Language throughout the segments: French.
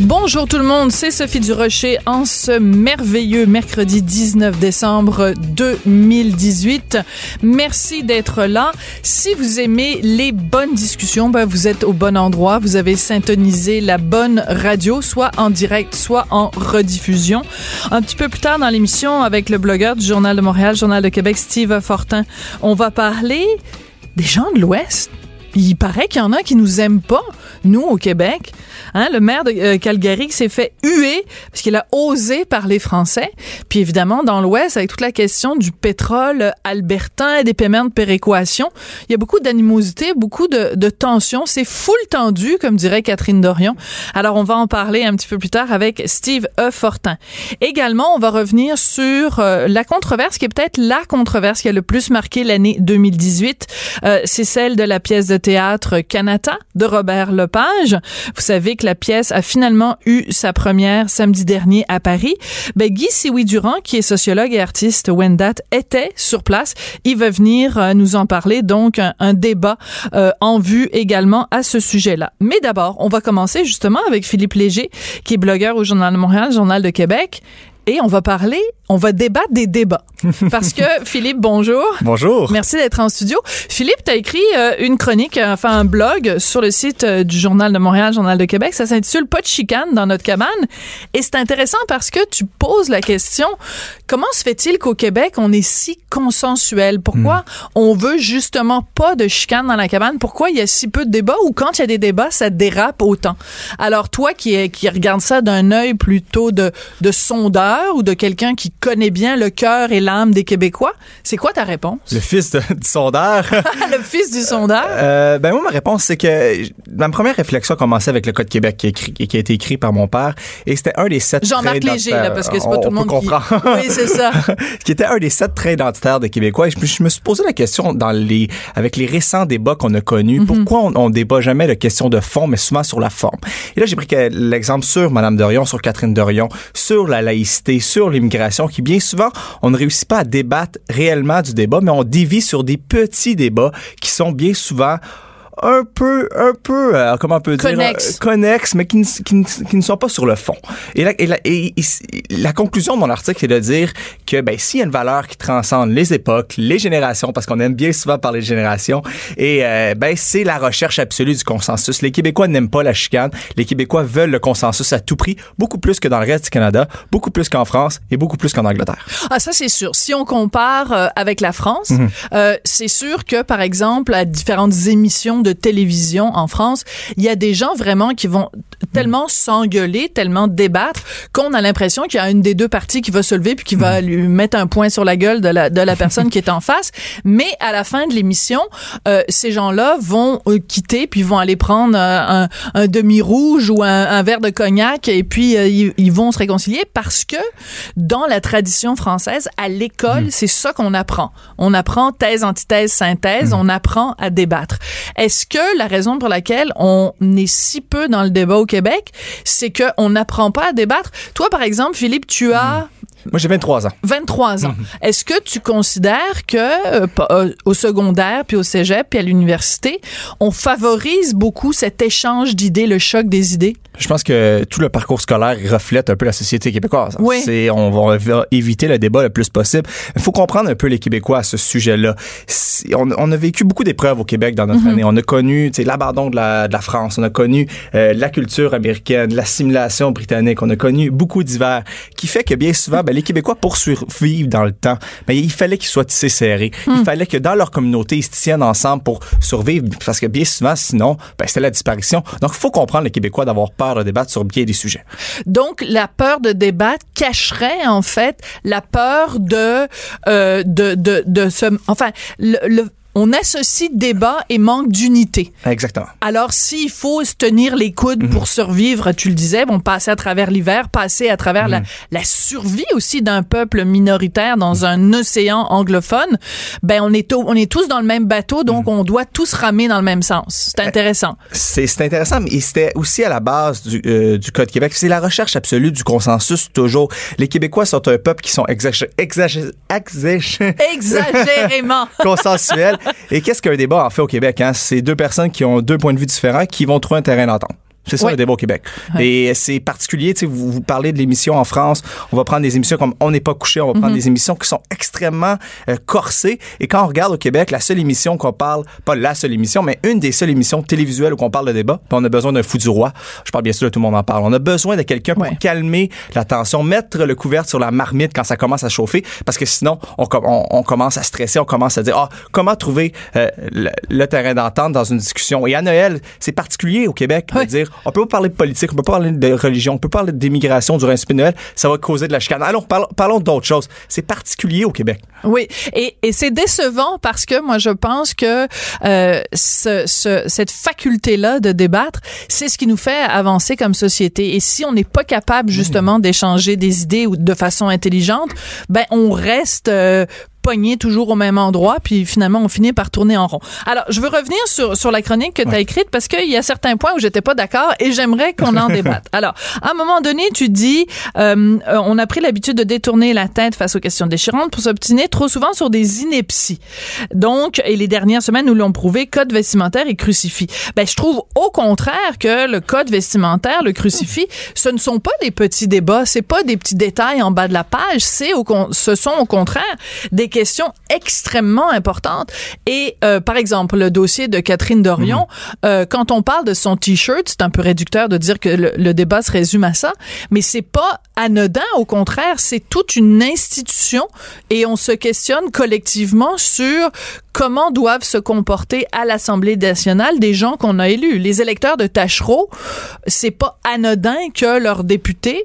Bonjour tout le monde, c'est Sophie Durocher en ce merveilleux mercredi 19 décembre 2018. Merci d'être là. Si vous aimez les bonnes discussions, ben vous êtes au bon endroit. Vous avez syntonisé la bonne radio, soit en direct, soit en rediffusion. Un petit peu plus tard dans l'émission, avec le blogueur du Journal de Montréal, Journal de Québec, Steve Fortin, on va parler des gens de l'Ouest. Il paraît qu'il y en a qui nous aiment pas, nous, au Québec. Hein, le maire de euh, Calgary s'est fait huer parce qu'il a osé parler français. Puis évidemment, dans l'Ouest, avec toute la question du pétrole albertain et des paiements de péréquation, il y a beaucoup d'animosité, beaucoup de, de tensions. C'est full tendu, comme dirait Catherine Dorion. Alors, on va en parler un petit peu plus tard avec Steve E. Fortin. Également, on va revenir sur euh, la controverse qui est peut-être la controverse qui a le plus marqué l'année 2018. Euh, C'est celle de la pièce de théâtre Canada de Robert Lepage. Vous savez que la pièce a finalement eu sa première samedi dernier à Paris. Ben, Guy Siwi-Durand, qui est sociologue et artiste Wendat, était sur place. Il va venir euh, nous en parler, donc un, un débat euh, en vue également à ce sujet-là. Mais d'abord, on va commencer justement avec Philippe Léger, qui est blogueur au Journal de Montréal, Journal de Québec. Et on va parler, on va débattre des débats. Parce que, Philippe, bonjour. Bonjour. Merci d'être en studio. Philippe, tu as écrit euh, une chronique, euh, enfin un blog sur le site euh, du Journal de Montréal, Journal de Québec. Ça s'intitule Pas de chicane dans notre cabane. Et c'est intéressant parce que tu poses la question, comment se fait-il qu'au Québec, on est si consensuel? Pourquoi Hmm. on veut justement pas de chicane dans la cabane? Pourquoi il y a si peu de débats ou quand il y a des débats, ça dérape autant? Alors toi qui, qui regarde ça d'un œil plutôt de, de ou de quelqu'un qui connaît bien le cœur et l'âme des Québécois, c'est quoi ta réponse? Le fils de, du sondeur. le fils du sondeur? Euh, ben moi, ma réponse, c'est que ma première réflexion a commencé avec le Code Québec qui, est écrit- qui a été écrit par mon père. Et c'était un des sept Jean-Marc Léger, là, parce que c'est pas on- tout le on monde qui- comprendre. Oui, c'est ça. qui était un des sept traits identitaires des Québécois. Et je, me- je me suis posé la question dans les, avec les récents débats qu'on a connus, Mhm. pourquoi on, on débat jamais de questions de fond, mais souvent sur la forme? Et là, j'ai pris l'exemple sur Madame Dorion, sur Catherine Dorion, sur la laïcité, sur l'immigration, qui bien souvent, on ne réussit pas à débattre réellement du débat, mais on dévie sur des petits débats qui sont bien souvent un peu, un peu, euh, comment on peut dire, Connexes. euh, connexes, mais qui ne, qui, ne, qui ne sont pas sur le fond. Et la, et la, et- et la conclusion de mon article, c'est de dire que ben, s'il y a une valeur qui transcende les époques, les générations, parce qu'on aime bien souvent parler de générations, et euh, ben, c'est la recherche absolue du consensus. Les Québécois n'aiment pas la chicane. Les Québécois veulent le consensus à tout prix, beaucoup plus que dans le reste du Canada, beaucoup plus qu'en France et beaucoup plus qu'en Angleterre. Ah, ça, c'est sûr. Si on compare euh, avec la France, euh, c'est sûr que, par exemple, à différentes émissions de télévision en France, il y a des gens vraiment qui vont tellement s'engueuler, tellement débattre, qu'on a l'impression qu'il y a une des deux parties qui va se lever puis qui va lui mettre un point sur la gueule de la, de la personne qui est en face. Mais à la fin de l'émission, euh, ces gens-là vont euh, quitter puis vont aller prendre euh, un, un demi-rouge ou un, un verre de cognac et puis euh, ils, ils vont se réconcilier parce que dans la tradition française, à l'école, c'est ça qu'on apprend. On apprend thèse, antithèse, synthèse, on apprend à débattre. Est-ce que la raison pour laquelle on est si peu dans le débat au Québec, c'est qu'on n'apprend pas à débattre? Toi, par exemple, Philippe, tu as Moi, j'ai 23 ans. 23 ans. Est-ce que tu considères que euh, euh, au secondaire, puis au cégep, puis à l'université, on favorise beaucoup cet échange d'idées, le choc des idées? Je pense que tout le parcours scolaire reflète un peu la société québécoise. Oui. C'est, on va, éviter le débat le plus possible. Il faut comprendre un peu les Québécois à ce sujet-là. On, on a vécu beaucoup d'épreuves au Québec dans notre année. On a connu l'abandon de la, de la France. On a connu euh, la culture américaine, l'assimilation britannique. On a connu beaucoup d'hivers qui fait que bien souvent, ben, les Québécois, pour survivre dans le temps, ben, il fallait qu'ils soient tissés serrés. Il fallait que dans leur communauté, ils se tiennent ensemble pour survivre parce que bien souvent, sinon, ben, c'était la disparition. Donc, il faut comprendre les Québécois d'avoir peur de débattre sur bien des sujets. Donc, la peur de débattre cacherait en fait la peur de euh, de de, de se, enfin le, le on associe débat et manque d'unité. Exactement. Alors, s'il faut se tenir les coudes pour survivre, tu le disais, bon, passer à travers l'hiver, passer à travers la, la survie aussi d'un peuple minoritaire dans un océan anglophone, ben, on est, on est tous dans le même bateau, donc on doit tous ramer dans le même sens. C'est intéressant. C'est c'est intéressant, mais c'était aussi à la base du, euh, du Code Québec. C'est la recherche absolue du consensus toujours. Les Québécois sont un peuple qui sont exagé- exagé- exagé- Exagérément. consensuels. Et qu'est-ce qu'un débat en fait au Québec? Hein? C'est deux personnes qui ont deux points de vue différents qui vont trouver un terrain d'entente. C'est ça le débat au Québec. Et c'est particulier, tu sais, vous, vous parlez de l'émission en France, on va prendre des émissions comme On n'est pas couché, on va prendre des émissions qui sont extrêmement euh, corsées. Et quand on regarde au Québec, la seule émission qu'on parle, pas la seule émission, mais une des seules émissions télévisuelles où on parle de débat, puis on a besoin d'un fou du roi. Je parle bien sûr de tout le monde en parle. On a besoin de quelqu'un pour calmer la tension, mettre le couvercle sur la marmite quand ça commence à chauffer, parce que sinon, on, com- on, on commence à stresser, on commence à dire, ah, comment trouver euh, le, le terrain d'entente dans une discussion? Et à Noël, c'est particulier au Québec de dire, on peut pas parler de politique, on peut pas parler de religion, on peut parler d'immigration durant de Noël, ça va causer de la chicane. Allons, parlons, parlons d'autres choses. C'est particulier au Québec. Oui, et, et c'est décevant parce que moi je pense que euh, ce, ce- cette faculté-là de débattre, c'est ce qui nous fait avancer comme société. Et si on n'est pas capable justement d'échanger des idées ou de façon intelligente, ben on reste euh, pogné toujours au même endroit, puis finalement on finit par tourner en rond. Alors, je veux revenir sur, sur la chronique que tu as écrite parce qu'il y a certains points où j'étais pas d'accord et j'aimerais qu'on en débatte. Alors, à un moment donné, tu dis, euh, on a pris l'habitude de détourner la tête face aux questions déchirantes pour s'obstiner trop souvent sur des inepties. Donc, et les dernières semaines nous l'ont prouvé, code vestimentaire et crucifix. Ben, je trouve au contraire que le code vestimentaire, le crucifix, ce ne sont pas des petits débats, c'est pas des petits détails en bas de la page, c'est au con- ce sont au contraire des questions extrêmement importantes. Et euh, par exemple, le dossier de Catherine Dorion, euh, quand on parle de son t-shirt, c'est un peu réducteur de dire que le, le débat se résume à ça, mais c'est pas anodin. Au contraire, c'est toute une institution et on se questionne collectivement sur comment doivent se comporter à l'Assemblée nationale des gens qu'on a élus. Les électeurs de Tachereau, c'est pas anodin que leur député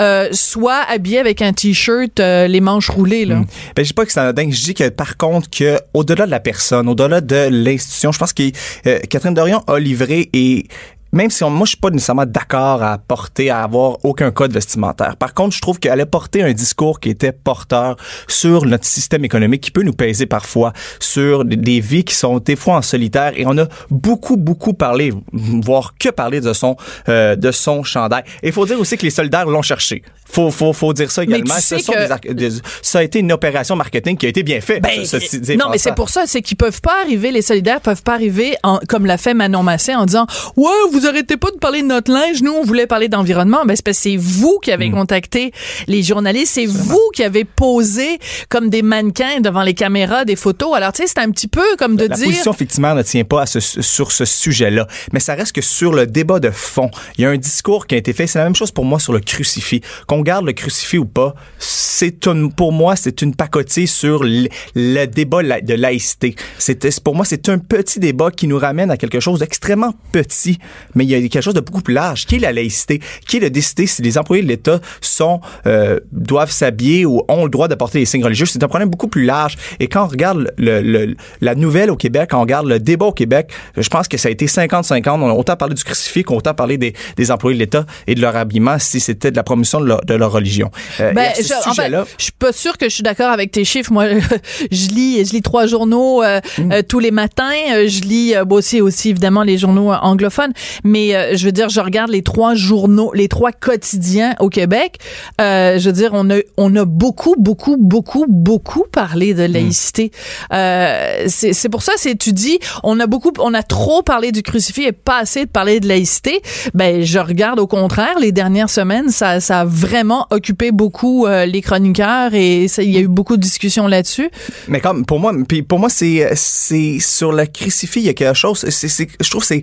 euh, soit habillé avec un t-shirt euh, les manches roulées là. Ben, je dis pas que c'est anodin. Je dis que, par contre, que, au-delà de la personne, au-delà de l'institution, je pense que euh, Catherine Dorion a livré et même si on, moi je suis pas nécessairement d'accord à porter à avoir aucun code vestimentaire. Par contre, je trouve qu'elle a porté un discours qui était porteur sur notre système économique qui peut nous peser parfois sur des- vies qui sont des fois en solitaire et on a beaucoup beaucoup parlé voire que parlé de son euh, de son chandail. Et il faut dire aussi que les solidaires l'ont cherché. Faut faut faut dire ça Mais également. tu Ce sais sont que- des arc- des- ça a été une opération marketing qui a été bien faite. Ben, dit, non, mais c'est pour ça, c'est qu'ils peuvent pas arriver, les solidaires peuvent pas arriver en- comme l'a fait Manon Massé en disant ouais, vous arrêtez pas de parler de notre linge, nous on voulait parler d'environnement. Ben c'est parce que c'est vous qui avez contacté les journalistes, c'est vous qui avez posé comme des mannequins devant les caméras des photos. Alors tu sais, c'est un petit peu comme de la dire position fictimaire ne tient pas à ce- sur ce sujet-là, mais ça reste que sur le débat de fond, il y a un discours qui a été fait. C'est la même chose pour moi sur le crucifix. Qu'on garde le crucifix ou pas, c'est une, pour moi, c'est une pacotille sur le, le débat la- de laïcité. C'est pour moi, c'est un petit débat qui nous ramène à quelque chose d'extrêmement petit, mais il y a quelque chose de beaucoup plus large. Qui est la laïcité? Qui est de décider si les employés de l'État sont euh, doivent s'habiller ou ont le droit de porter des signes religieux? C'est un problème beaucoup plus large. Et quand on regarde le, le- la nouvelle au Québec, quand on regarde le débat au Québec, je pense que ça a été 50-50. On a autant parlé du crucifix qu'on a autant parlé des, des employés de l'État et de leur habillement si c'était de la promotion de leur, de leur religion. Euh, Ben, je, en fait, je suis pas sûre que je suis d'accord avec tes chiffres. Moi, je lis, je lis trois journaux euh, Mm. euh, tous les matins. Euh, Je lis euh, aussi, aussi évidemment les journaux anglophones. Mais euh, je veux dire, je regarde les trois journaux, les trois quotidiens au Québec. Euh, je veux dire, on a, on a beaucoup, beaucoup, beaucoup, beaucoup parlé de laïcité. Euh, c'est c'est pour ça, c'est tu dis, on a beaucoup, on a trop parlé du crucifix et pas assez de parler de laïcité. Ben, je regarde au contraire, les dernières semaines, ça, ça a vraiment occupé beaucoup euh, les chroniqueurs et il y a eu beaucoup de discussions là-dessus. Mais comme pour moi, puis pour moi c'est c'est sur le crucifix il y a quelque chose. C'est je trouve c'est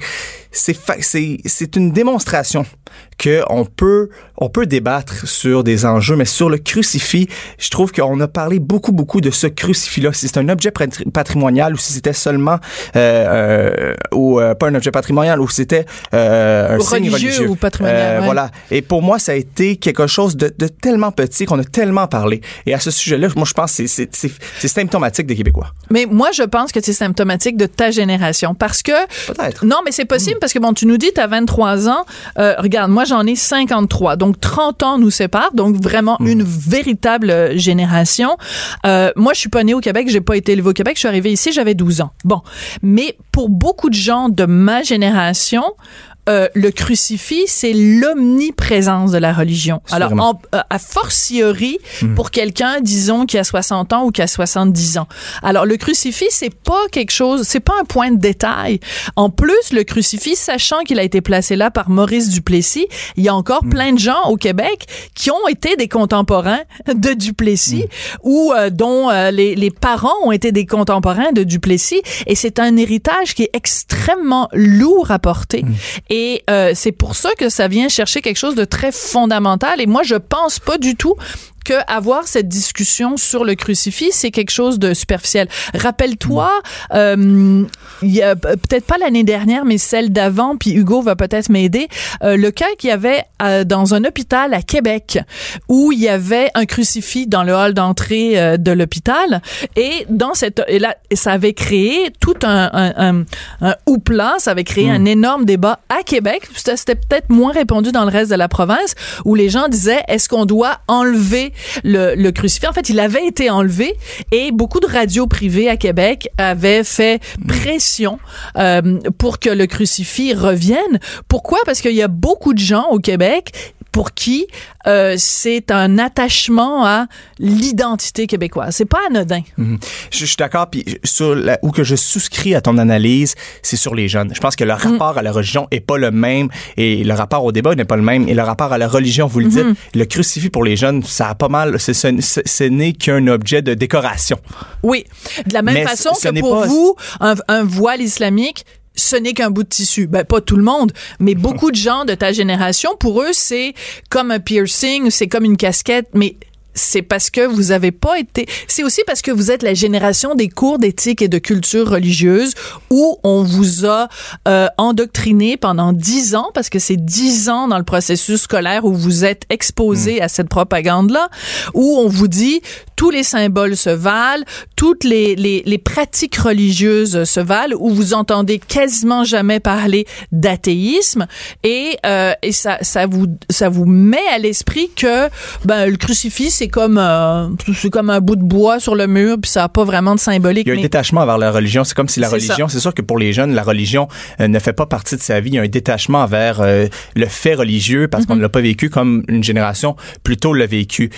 c'est fa- c'est c'est une démonstration que on peut on peut débattre sur des enjeux, mais sur le crucifix, je trouve qu'on a parlé beaucoup beaucoup de ce crucifix-là. Si c'est un objet patrimonial ou si c'était seulement euh, euh, ou euh, pas un objet patrimonial ou c'était euh, un signe religieux ou patrimonial. Euh, voilà. Et pour moi, ça a été quelque chose de, de tellement petit qu'on a tellement parlé. Et à ce sujet-là, moi, je pense que c'est symptomatique des Québécois. Mais moi, je pense que c'est symptomatique de ta génération parce que peut-être. Non, mais c'est possible parce que bon, tu nous dis tu as 23 ans. Euh, regarde, moi j'en ai 53. Donc 30 ans nous séparent, donc vraiment Mm. une véritable euh, génération. Euh, moi, je suis pas née au Québec, j'ai pas été élevée au Québec, je suis arrivée ici, j'avais 12 ans. Bon, mais pour beaucoup de gens de ma génération, euh, le crucifix, c'est l'omniprésence de la religion. Alors, en, euh, a fortiori, pour quelqu'un, disons, qui a 60 ans ou qui a 70 ans. Alors, le crucifix, c'est pas quelque chose, c'est pas un point de détail. En plus, le crucifix, sachant qu'il a été placé là par Maurice Duplessis, il y a encore plein de gens au Québec qui ont été des contemporains de Duplessis ou euh, dont euh, les, les parents ont été des contemporains de Duplessis. Et c'est un héritage qui est extrêmement lourd à porter. Et euh, c'est pour ça que ça vient chercher quelque chose de très fondamental. Et moi, je pense pas du tout que avoir cette discussion sur le crucifix, c'est quelque chose de superficiel. Rappelle-toi, euh, il y a peut-être pas l'année dernière, mais celle d'avant, puis Hugo va peut-être m'aider, euh, le cas qu'il y avait euh, dans un hôpital à Québec où il y avait un crucifix dans le hall d'entrée euh, de l'hôpital et dans cette et là ça avait créé tout un un, un, un houpla, ça avait créé un énorme débat à Québec. C'était peut-être moins répandu dans le reste de la province où les gens disaient est-ce qu'on doit enlever le, crucifix En fait, il avait été enlevé et beaucoup de radios privées à Québec avaient fait pression euh, pour que le crucifix revienne. Pourquoi? Parce qu'il y a beaucoup de gens au Québec pour qui euh, c'est un attachement à l'identité québécoise. C'est pas anodin. Mhm. Je, je suis d'accord. Puis sur la, où que je souscris à ton analyse, c'est sur les jeunes. Je pense que le rapport à la religion est pas le même et le rapport au débat n'est pas le même et le rapport à la religion, vous le dites, le crucifix pour les jeunes, ça a pas mal. c'est- Ce, ce, ce n'est qu'un objet de décoration. Oui. De la même Mais façon que pour pas- vous, un, un voile islamique, ce n'est qu'un bout de tissu. Ben, pas tout le monde, mais beaucoup de gens de ta génération, pour eux, c'est comme un piercing, c'est comme une casquette, mais c'est parce que vous avez pas été. C'est aussi parce que vous êtes la génération des cours d'éthique et de culture religieuse où on vous a euh, endoctriné pendant dix ans, parce que c'est dix ans dans le processus scolaire où vous êtes exposé à cette propagande-là, où on vous dit tous les symboles se valent, toutes les, les, les pratiques religieuses se valent, où vous entendez quasiment jamais parler d'athéisme, et, euh, et ça, ça vous ça vous met à l'esprit que ben le crucifix c'est comme euh, c'est comme un bout de bois sur le mur, puis ça a pas vraiment de symbolique. Il y a un mais- détachement vers la religion. C'est comme si la C'est religion, c'est sûr que pour les jeunes, la religion euh, ne fait pas partie de sa vie. Il y a un détachement vers euh, le fait religieux parce qu'on Mm-hmm. ne l'a pas vécu comme une génération plutôt l'a vécu.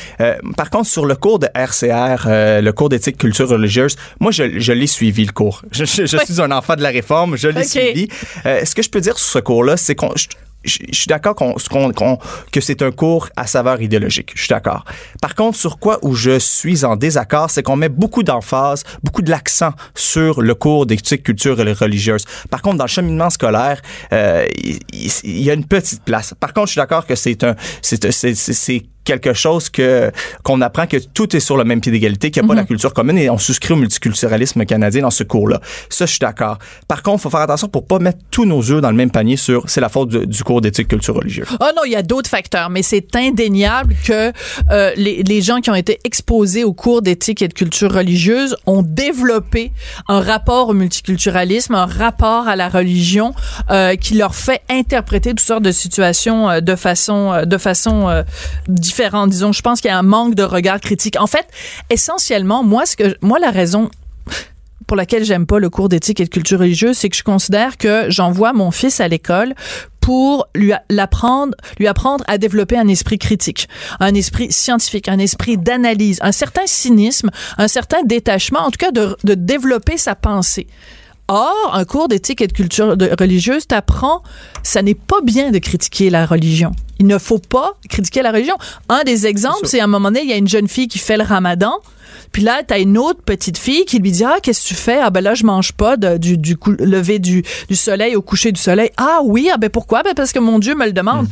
Par contre, sur le cours de RCR, le cours d'éthique culture religieuse, moi, je, je l'ai suivi le cours. Je, je- je Ouais. suis un enfant de la réforme, je l'ai Ok. suivi. Ce que je peux dire sur ce cours-là, c'est qu'on je- suis d'accord qu'on, qu'on- que c'est un cours à saveur idéologique. Je suis d'accord. Par contre, sur quoi où je suis en désaccord, c'est qu'on met beaucoup d'emphase, beaucoup de l'accent sur le cours d'éthique culture religieuse. Par contre, dans le cheminement scolaire, euh, il y a une petite place. Par contre, je suis d'accord que c'est un, c'est, c'est, c'est- c'est quelque chose que qu'on apprend que tout est sur le même pied d'égalité, qu'il n'y a pas la culture commune et on souscrit au multiculturalisme canadien dans ce cours-là. Ça, je suis d'accord. Par contre, il faut faire attention pour pas mettre tous nos œufs dans le même panier sur c'est la faute du, du cours d'éthique culture religieuse. Ah non, il y a d'autres facteurs, mais c'est indéniable que euh, les, les gens qui ont été exposés au cours d'éthique et de culture religieuse ont développé un rapport au multiculturalisme, un rapport à la religion euh, qui leur fait interpréter toutes sortes de situations euh, de façon euh, de façon euh, Disons, je pense qu'il y a un manque de regard critique. En fait, essentiellement, moi, ce que moi la raison pour laquelle j'aime pas le cours d'éthique et de culture religieuse, c'est que je considère que j'envoie mon fils à l'école pour lui a- l'apprendre, lui apprendre à développer un esprit critique, un esprit scientifique, un esprit d'analyse, un certain cynisme, un certain détachement, en tout cas de développer sa pensée. Or, un cours d'éthique et de culture de- religieuse t'apprend, ça n'est pas bien de critiquer la religion. Il ne faut pas critiquer la religion. Un des exemples, c'est à un moment donné, il y a une jeune fille qui fait le ramadan, Puis là, t'as une autre petite fille qui lui dit ah qu'est-ce que tu fais? Ah ben là je mange pas de- du, du cou- lever du, du soleil au coucher du soleil. Ah oui, ah ben pourquoi? Ben parce que mon Dieu me le demande.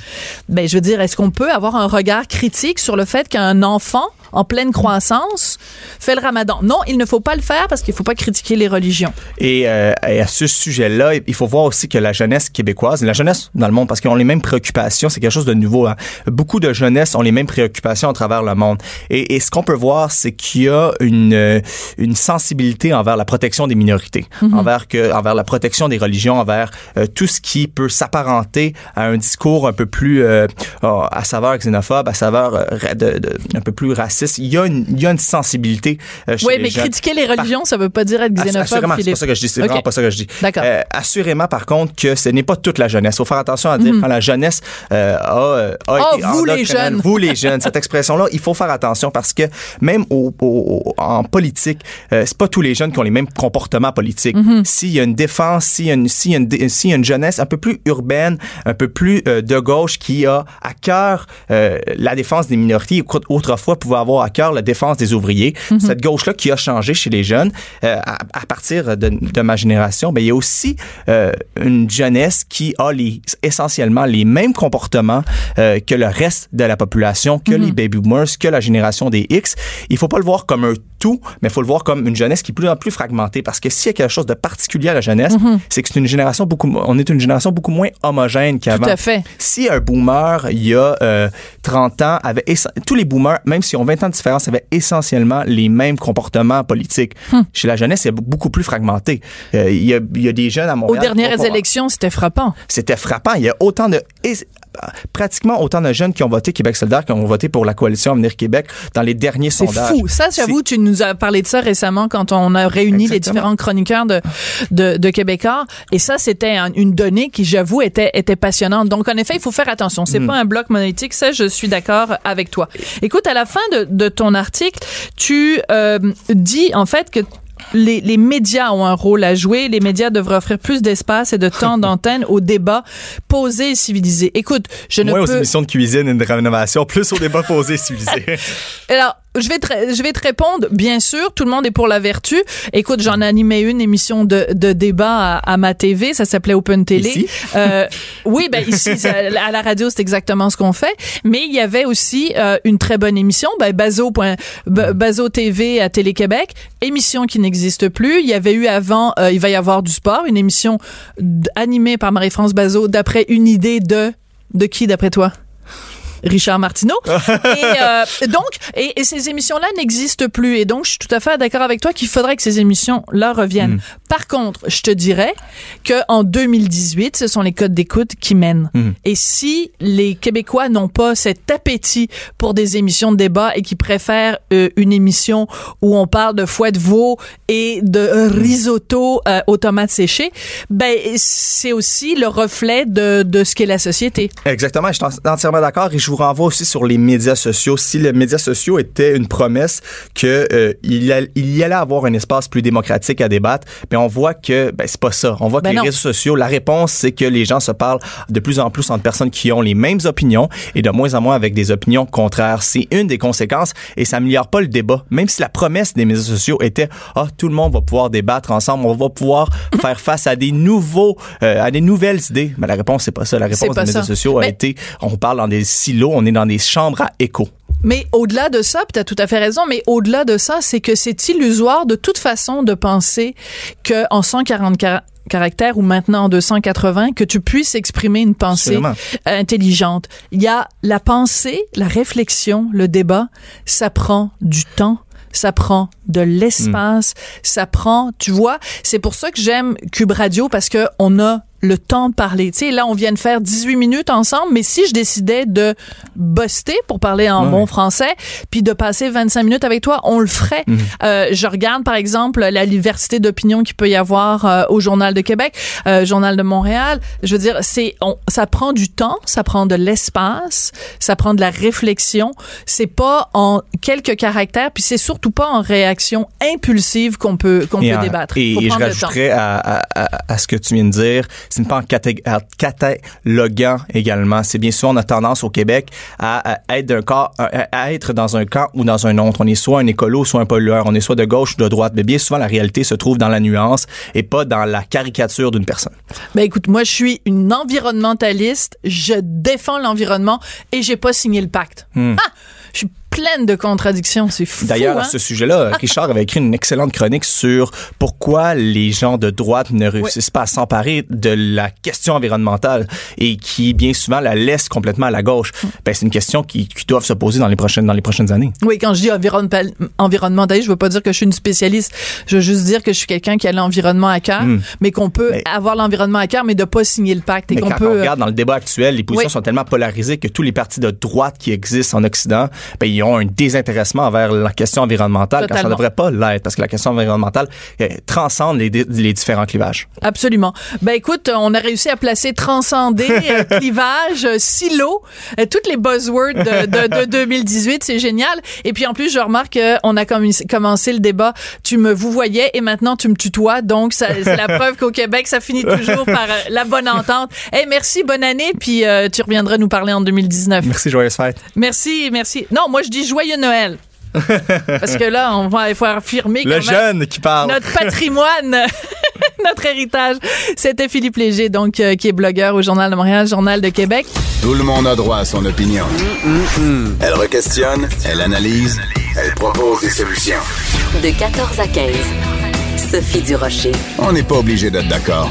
Ben je veux dire, est-ce qu'on peut avoir un regard critique sur le fait qu'un enfant en pleine croissance fait le Ramadan Non, il ne faut pas le faire parce qu'il faut pas critiquer les religions. Et, euh, et à ce sujet-là, il faut voir aussi que la jeunesse québécoise, la jeunesse dans le monde, parce qu'ils ont les mêmes préoccupations, c'est quelque chose de nouveau. hein. Beaucoup de jeunesse ont les mêmes préoccupations à travers le monde. Et, et ce qu'on peut voir, c'est qu'il y a une, euh, une sensibilité envers la protection des minorités, envers, que, envers la protection des religions, envers euh, tout ce qui peut s'apparenter à un discours un peu plus euh, euh, à saveur xénophobe, à saveur de- un peu plus raciste. Il y a une, il y a une sensibilité euh, chez Oui, les mais critiquer les religions, ça veut pas dire être Ass- xénophobe. Assurément, c'est pas ça que je dis. C'est vraiment pas ça que je dis. D'accord. Euh, assurément, par contre, que ce n'est pas toute la jeunesse. Il faut faire attention à dire quand la jeunesse euh, a, euh, a Oh, été vous, les jeunes. Vous les jeunes. Cette expression-là, il faut faire attention parce que même au, au- au- en politique, euh, c'est pas tous les jeunes qui ont les mêmes comportements politiques. S'il y a une défense, s'il y a une, s'il y une, dé- s'il y a une jeunesse un peu plus urbaine, un peu plus euh, de gauche qui a à cœur euh, la défense des minorités, autrefois pouvait avoir à cœur la défense des ouvriers. Cette gauche-là qui a changé chez les jeunes euh, à, à partir de, de ma génération, ben il y a aussi euh, une jeunesse qui a les, essentiellement les mêmes comportements euh, que le reste de la population, que les baby boomers, que la génération des X. Il faut pas le voir comme un tout, mais il faut le voir comme une jeunesse qui est de plus en plus fragmentée. Parce que s'il y a quelque chose de particulier à la jeunesse, c'est que c'est une génération beaucoup, on est une génération beaucoup moins homogène qu'avant. Tout à fait. Si un boomer, il y a euh, 30 ans, avait tous les boomers, même s'ils ont 20 ans de différence, avaient essentiellement les mêmes comportements politiques. Hmm. Chez la jeunesse, c'est beaucoup plus fragmenté. Euh, il, y a, il y a des jeunes à Aux Montréal. qui dernières élections, c'était frappant. C'était frappant. Il y a autant de et- pratiquement autant de jeunes qui ont voté Québec solidaire qui ont voté pour la coalition Avenir Québec dans les derniers C'est sondages. fou. Ça, j'avoue, tu nous as parlé de ça récemment quand on a réuni les différents chroniqueurs de, de, de Québécois. Et ça, c'était un- une donnée qui, j'avoue, était, était passionnante. Donc, en effet, il faut faire attention. C'est Hmm. pas un bloc monolithique. Ça, je suis d'accord avec toi. Écoute, à la fin de, de ton article, tu euh, dis, en fait, que les, les médias ont un rôle à jouer. Les médias devraient offrir plus d'espace et de temps d'antenne aux débats posés et civilisés. Écoute, je ne aux peux... émissions de cuisine et de rénovation, plus au débat posé et civilisé. Alors, je vais, te, je vais te répondre, bien sûr, tout le monde est pour la vertu. Écoute, j'en animais une émission de, de débat à, à ma TV, ça s'appelait Open Télé. Ici? Euh, oui, ben ici, ça- à la radio, c'est exactement ce qu'on fait. Mais il y avait aussi euh, une très bonne émission, ben, Bazo, point- B- Bazo TV à Télé-Québec, émission qui n'existe plus. Il y avait eu avant, euh, il va y avoir du sport, une émission animée par Marie-France Bazo d'après une idée de... De qui, d'après toi? Richard Martineau. et euh, donc, et, et ces émissions-là n'existent plus. Et donc, je suis tout à fait d'accord avec toi qu'il faudrait que ces émissions-là reviennent. Par contre, je te dirais que en 2018, ce sont les codes d'écoute qui mènent. Et si les Québécois n'ont pas cet appétit pour des émissions de débat et qui préfèrent euh, une émission où on parle de foie de veau et de risotto euh, aux tomates séchées, ben c'est aussi le reflet de, de ce qu'est la société. Exactement, je suis en- entièrement d'accord et je vous renvoie aussi sur les médias sociaux. Si les médias sociaux étaient une promesse que euh, il, y a- il y allait avoir un espace plus démocratique à débattre, mais on voit que ben, c'est pas ça. On voit que Ben les réseaux sociaux, la réponse c'est que les gens se parlent de plus en plus entre personnes qui ont les mêmes opinions et de moins en moins avec des opinions contraires. C'est une des conséquences et ça améliore pas le débat. Même si la promesse des médias sociaux était ah tout le monde va pouvoir débattre ensemble, on va pouvoir faire face à des nouveaux euh, à des nouvelles idées. Mais la réponse c'est pas ça. La réponse des médias sociaux a été on parle dans des silos, on est dans des chambres à écho. Mais au-delà de ça, tu as tout à fait raison, mais au-delà de ça, c'est que c'est illusoire de toute façon de penser que en 140 car- caractères ou maintenant en 280 que tu puisses exprimer une pensée Absolument. intelligente. Il y a la pensée, la réflexion, le débat, ça prend du temps. Ça prend de l'espace, ça prend, tu vois, c'est pour ça que j'aime Cube Radio parce que on a le temps de parler. Tu sais, là, on vient de faire 18 minutes ensemble, mais si je décidais de buster, pour parler en Ouais. bon français, puis de passer 25 minutes avec toi, on le ferait. Euh, je regarde, par exemple, la diversité d'opinions qu'il peut y avoir euh, au Journal de Québec, euh, Journal de Montréal. Je veux dire, c'est, on, ça prend du temps, ça prend de l'espace, ça prend de la réflexion. C'est pas en quelques caractères, puis c'est surtout pas en réaction impulsive qu'on peut, qu'on peut en- débattre. et, Faut et je rajouterais à, à- à- à ce que tu viens de dire, pas en cataloguant également. C'est bien souvent on a tendance au Québec à, être d'un cas, à être dans un camp ou dans un autre. On est soit un écolo, soit un pollueur. On est soit de gauche ou de droite. Mais bien souvent la réalité se trouve dans la nuance et pas dans la caricature d'une personne. Ben écoute, moi je suis une environnementaliste. Je défends l'environnement et j'ai pas signé le pacte. Hmm. Ah! Je suis pleine de contradictions. C'est fou. D'ailleurs, à ce sujet-là, Richard avait écrit une excellente chronique sur pourquoi les gens de droite ne réussissent pas à s'emparer de la question environnementale et qui, bien souvent, la laissent complètement à la gauche. Mm. Ben, c'est une question qui, qui doivent se poser dans les prochaines, dans les prochaines années. Oui, quand je dis environnemental, je veux pas dire que je suis une spécialiste. Je veux juste dire que je suis quelqu'un qui a l'environnement à cœur, mm. mais qu'on peut avoir l'environnement à cœur, mais de pas signer le pacte. Et mais quand peut... on regarde dans le débat actuel, les positions sont tellement polarisées que tous les partis de droite qui existent en Occident, ben, ils ont un désintéressement envers la question environnementale quand ça ne devrait pas l'être parce que la question environnementale euh, transcende les, les, différents clivages. Absolument. Ben écoute, on a réussi à placer transcender, euh, clivage, euh, silo, toutes les buzzwords de, de, 2018, c'est génial. Et puis en plus, je remarque qu'on a commencé le débat, tu me vous voyais et maintenant tu me tutoies, donc c'est la preuve qu'au Québec, ça finit toujours par la bonne entente. Eh merci, bonne année, puis tu reviendras nous parler en 2019. Merci, joyeuse fête. Merci, merci. Non, moi je dis joyeux Noël. Parce que là, on va, il faut affirmer le jeune qui parle. Notre patrimoine, notre héritage. C'était Philippe Léger, donc euh, qui est blogueur au Journal de Montréal, Journal de Québec. Tout le monde a droit à son opinion. Elle requestionne, elle analyse, elle propose des solutions. De 14 à 15. Sophie Durocher. On n'est pas obligé d'être d'accord.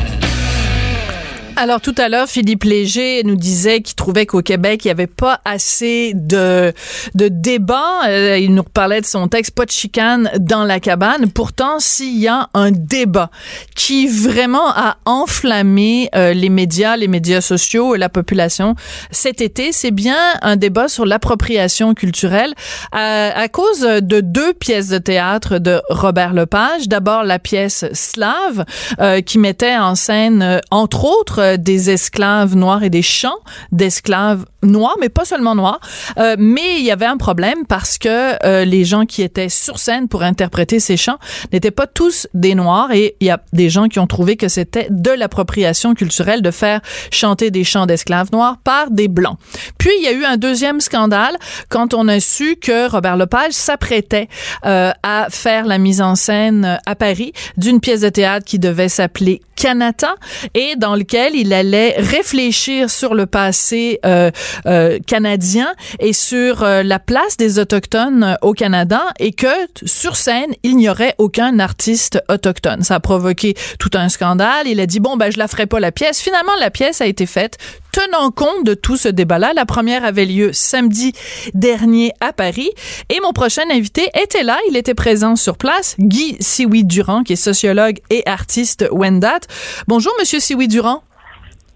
Alors tout à l'heure, Philippe Léger nous disait qu'il trouvait qu'au Québec, il n'y avait pas assez de, de débats. Euh, il nous parlait de son texte Pas de chicane dans la cabane. Pourtant, s'il y a un débat qui vraiment a enflammé euh, les médias, les médias sociaux et la population cet été, c'est bien un débat sur l'appropriation culturelle à, à, cause de deux pièces de théâtre de Robert Lepage. D'abord, la pièce Slave, euh, qui mettait en scène, entre autres, euh, des esclaves noirs et des chants d'esclaves noirs, mais pas seulement noirs. Euh, mais il y avait un problème parce que euh, les gens qui étaient sur scène pour interpréter ces chants n'étaient pas tous des noirs et il y a des gens qui ont trouvé que c'était de l'appropriation culturelle de faire chanter des chants d'esclaves noirs par des blancs. Puis il y a eu un deuxième scandale quand on a su que Robert Lepage s'apprêtait à faire la mise en scène à Paris d'une pièce de théâtre qui devait s'appeler Canada et dans lequel il allait réfléchir sur le passé euh, euh, canadien et sur euh, la place des autochtones au Canada et que sur scène il n'y aurait aucun artiste autochtone. Ça a provoqué tout un scandale. Il a dit bon ben je la ferai pas la pièce. Finalement la pièce a été faite tenant compte de tout ce débat-là. La première avait lieu samedi dernier à Paris et mon prochain invité était là. Il était présent sur place. Guy Siwi-Durand, qui est sociologue et artiste Wendat. Bonjour, Monsieur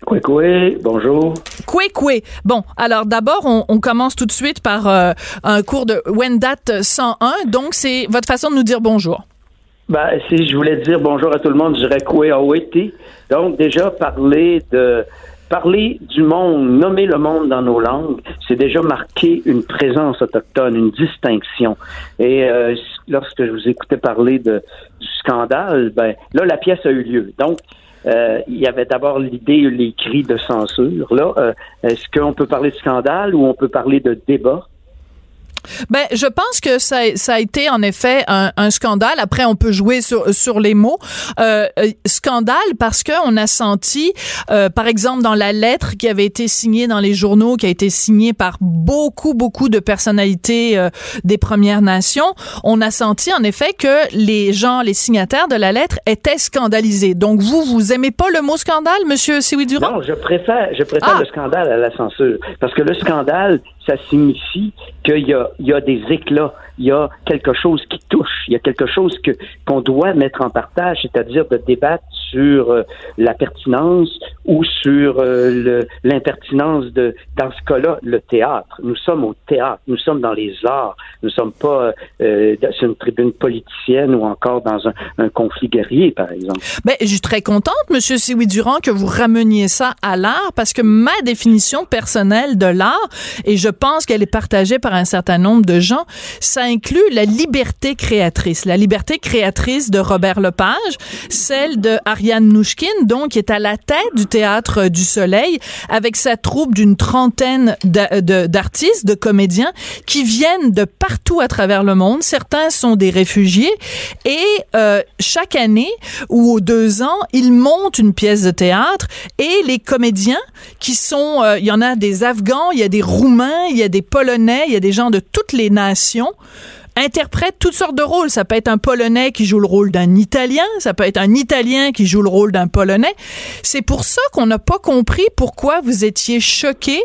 Siwi-Durand. Koué, bonjour. Koué, Bon, alors d'abord, on, commence tout de suite par euh, un cours de Wendat 101. Donc, c'est votre façon de nous dire bonjour. Ben, si je voulais dire bonjour à tout le monde, je dirais Koué Donc, déjà, parler de parler du monde, nommer le monde dans nos langues, c'est déjà marquer une présence autochtone, une distinction. Et euh, lorsque je vous écoutais parler de, du scandale, ben là, la pièce a eu lieu. Donc, euh, il y avait d'abord l'idée, les cris de censure. Là, euh, est-ce qu'on peut parler de scandale ou on peut parler de débat? Ben, je pense que ça, ça a été en effet un, un, scandale. Après, on peut jouer sur, sur les mots. Euh, euh scandale parce que on a senti, euh, par exemple, dans la lettre qui avait été signée dans les journaux, qui a été signée par beaucoup, beaucoup de personnalités euh, des Premières Nations, on a senti en effet que les gens, les signataires de la lettre étaient scandalisés. Donc, vous, vous aimez pas le mot scandale, Monsieur Siwi Durand? Non, je préfère, je préfère ah! le scandale à la censure. Parce que le scandale, ça signifie qu'il y a, il y a des éclats il y a quelque chose qui touche, il y a quelque chose que qu'on doit mettre en partage, c'est-à-dire de débattre sur euh, la pertinence ou sur euh, l'impertinence de, dans ce cas-là, le théâtre. Nous sommes au théâtre, nous sommes dans les arts, nous sommes pas euh, sur une tribune politicienne ou encore dans un, un conflit guerrier, par exemple. Ben, je suis très contente, Monsieur Siwi Durand, que vous rameniez ça à l'art, parce que ma définition personnelle de l'art, et je pense qu'elle est partagée par un certain nombre de gens, ça ça inclut la liberté créatrice. La liberté créatrice de Robert Lepage, celle de Ariane Nouchkine, donc, qui est à la tête du Théâtre du Soleil, avec sa troupe d'une trentaine d'artistes, de, comédiens, qui viennent de partout à travers le monde. Certains sont des réfugiés. Et euh, chaque année, ou aux deux ans, ils montent une pièce de théâtre et les comédiens qui sont, euh, il y en a des Afghans, il y a des Roumains, il y a des Polonais, il y a des gens de toutes les nations interprètent toutes sortes de rôles. Ça peut être un Polonais qui joue le rôle d'un Italien, ça peut être un Italien qui joue le rôle d'un Polonais. C'est pour ça qu'on n'a pas compris pourquoi vous étiez choqué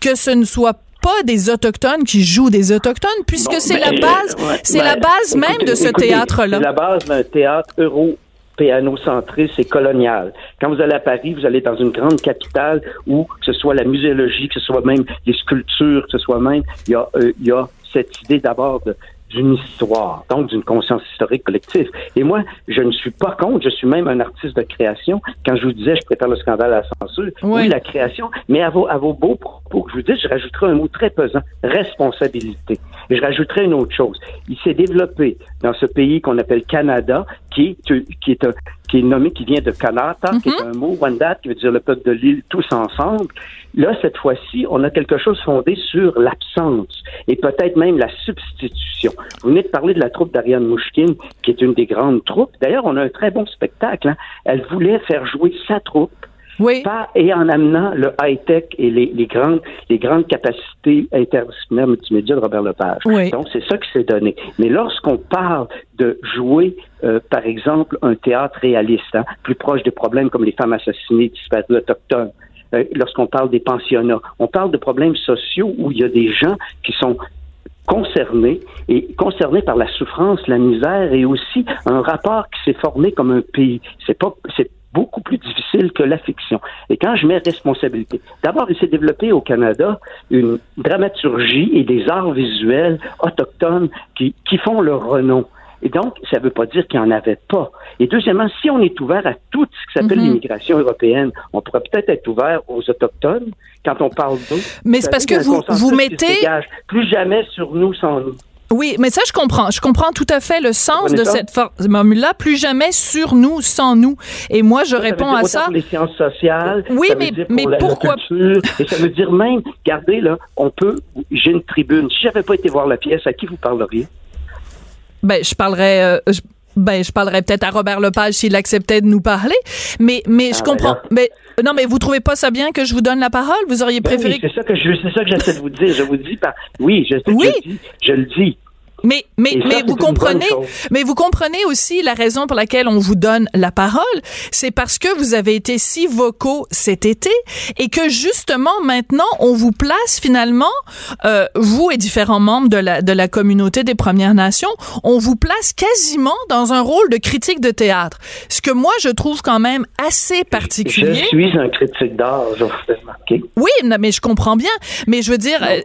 que ce ne soit pas des autochtones qui jouent des autochtones, puisque c'est la ben, base, c'est la ben, base même de ce théâtre-là. C'est la base d'un théâtre euro péanocentriste et colonial. Quand vous allez à Paris, vous allez dans une grande capitale où que ce soit la muséologie, que ce soit même les sculptures, que ce soit même, il y a, euh, il y a cette idée d'abord d'une histoire, donc d'une conscience historique collective. Et moi, je ne suis pas contre, je suis même un artiste de création. Quand je vous disais, je prépare le scandale à la censure, oui, la création, mais à vos, à vos beaux propos que je vous dis, je rajouterai un mot très pesant, responsabilité. Et je rajouterai une autre chose. Il s'est développé dans ce pays qu'on appelle Canada, qui qui est, un, qui est nommé, qui vient de Kanata, qui est mhm. un mot Wendat, qui veut dire le peuple de l'île tous ensemble. Là, cette fois-ci, on a quelque chose fondé sur l'absence et peut-être même la substitution. Vous venez de parler de la troupe d'Ariane Mouchkine, qui est une des grandes troupes. D'ailleurs, on a un très bon spectacle. Hein. Elle voulait faire jouer sa troupe oui. et en amenant le high-tech et les, les, grandes, les grandes capacités interdisciplinaires multimédia de Robert Lepage. Oui. Donc, c'est ça qui s'est donné. Mais lorsqu'on parle de jouer, euh, par exemple, un théâtre réaliste, hein, plus proche des problèmes comme les femmes assassinées, disparues autochtones, euh, lorsqu'on parle des pensionnats, on parle de problèmes sociaux où il y a des gens qui sont concernés et concernés par la souffrance, la misère et aussi un rapport qui s'est formé comme un pays. C'est pas, c'est beaucoup plus difficile que la fiction. Et quand je mets responsabilité, d'abord, il s'est développé au Canada une dramaturgie et des arts visuels autochtones qui, qui font leur renom. Et donc, ça ne veut pas dire qu'il n'y en avait pas. Et deuxièmement, si on est ouvert à tout ce qui s'appelle mhm. l'immigration européenne, on pourrait peut-être être ouvert aux autochtones quand on parle d'eux. Mais c'est parce que vous, vous mettez... Plus jamais sur nous sans nous. Oui, mais ça, je comprends. Je comprends tout à fait le sens de cette formule-là. Plus jamais sur nous, sans nous. Et moi, je réponds à ça. Pour les sciences sociales. Oui, mais, mais pourquoi? et ça veut dire même, regardez, là, on peut, j'ai une tribune. Si j'avais pas été voir la pièce, à qui vous parleriez? Ben, je parlerais, euh, ben, je parlerais peut-être à Robert Lepage s'il acceptait de nous parler. Mais, mais je ah, comprends. Mais, non, mais vous trouvez pas ça bien que je vous donne la parole? Vous auriez ben préféré. oui, c'est ça que je, c'est ça que j'essaie de vous dire. Je vous dis par, oui, je, oui. je, je le dis. Mais mais mais vous comprenez mais vous comprenez aussi la raison pour laquelle on vous donne la parole, c'est parce que vous avez été si vocaux cet été et que justement maintenant on vous place finalement euh, vous et différents membres de la de la communauté des Premières Nations, on vous place quasiment dans un rôle de critique de théâtre. Ce que moi je trouve quand même assez particulier. Je suis un critique d'art, je vous fais remarquer. Oui, mais je comprends bien, mais je veux dire euh,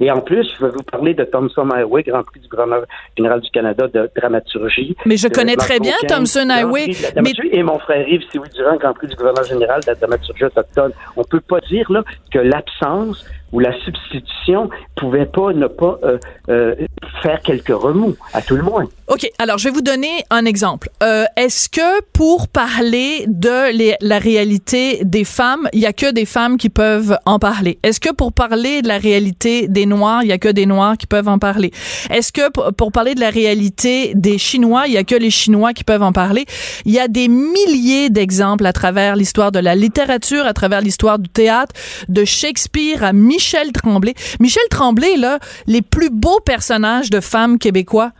et en plus, je vais vous parler de Thomson Highway, Grand Prix du gouverneur général du Canada de dramaturgie. Mais je connais très bien Thomson Highway. Mais... Et mon frère Yves Sioui Durand, Grand Prix du gouverneur général de la dramaturgie autochtone. On peut pas dire là que l'absence où la substitution pouvait pas ne pas euh, euh, faire quelques remous, à tout le moins. OK. Alors, je vais vous donner un exemple. Euh, Est-ce que pour parler de la réalité des femmes, il y a que des femmes qui peuvent en parler? Est-ce que pour parler de la réalité des Noirs, il y a que des Noirs qui peuvent en parler? Est-ce que pour, parler de la réalité des Chinois, il y a que les Chinois qui peuvent en parler? Il y a des milliers d'exemples à travers l'histoire de la littérature, à travers l'histoire du théâtre, de Shakespeare à Michel Tremblay. Michel Tremblay, là, les plus beaux personnages de femmes québécois,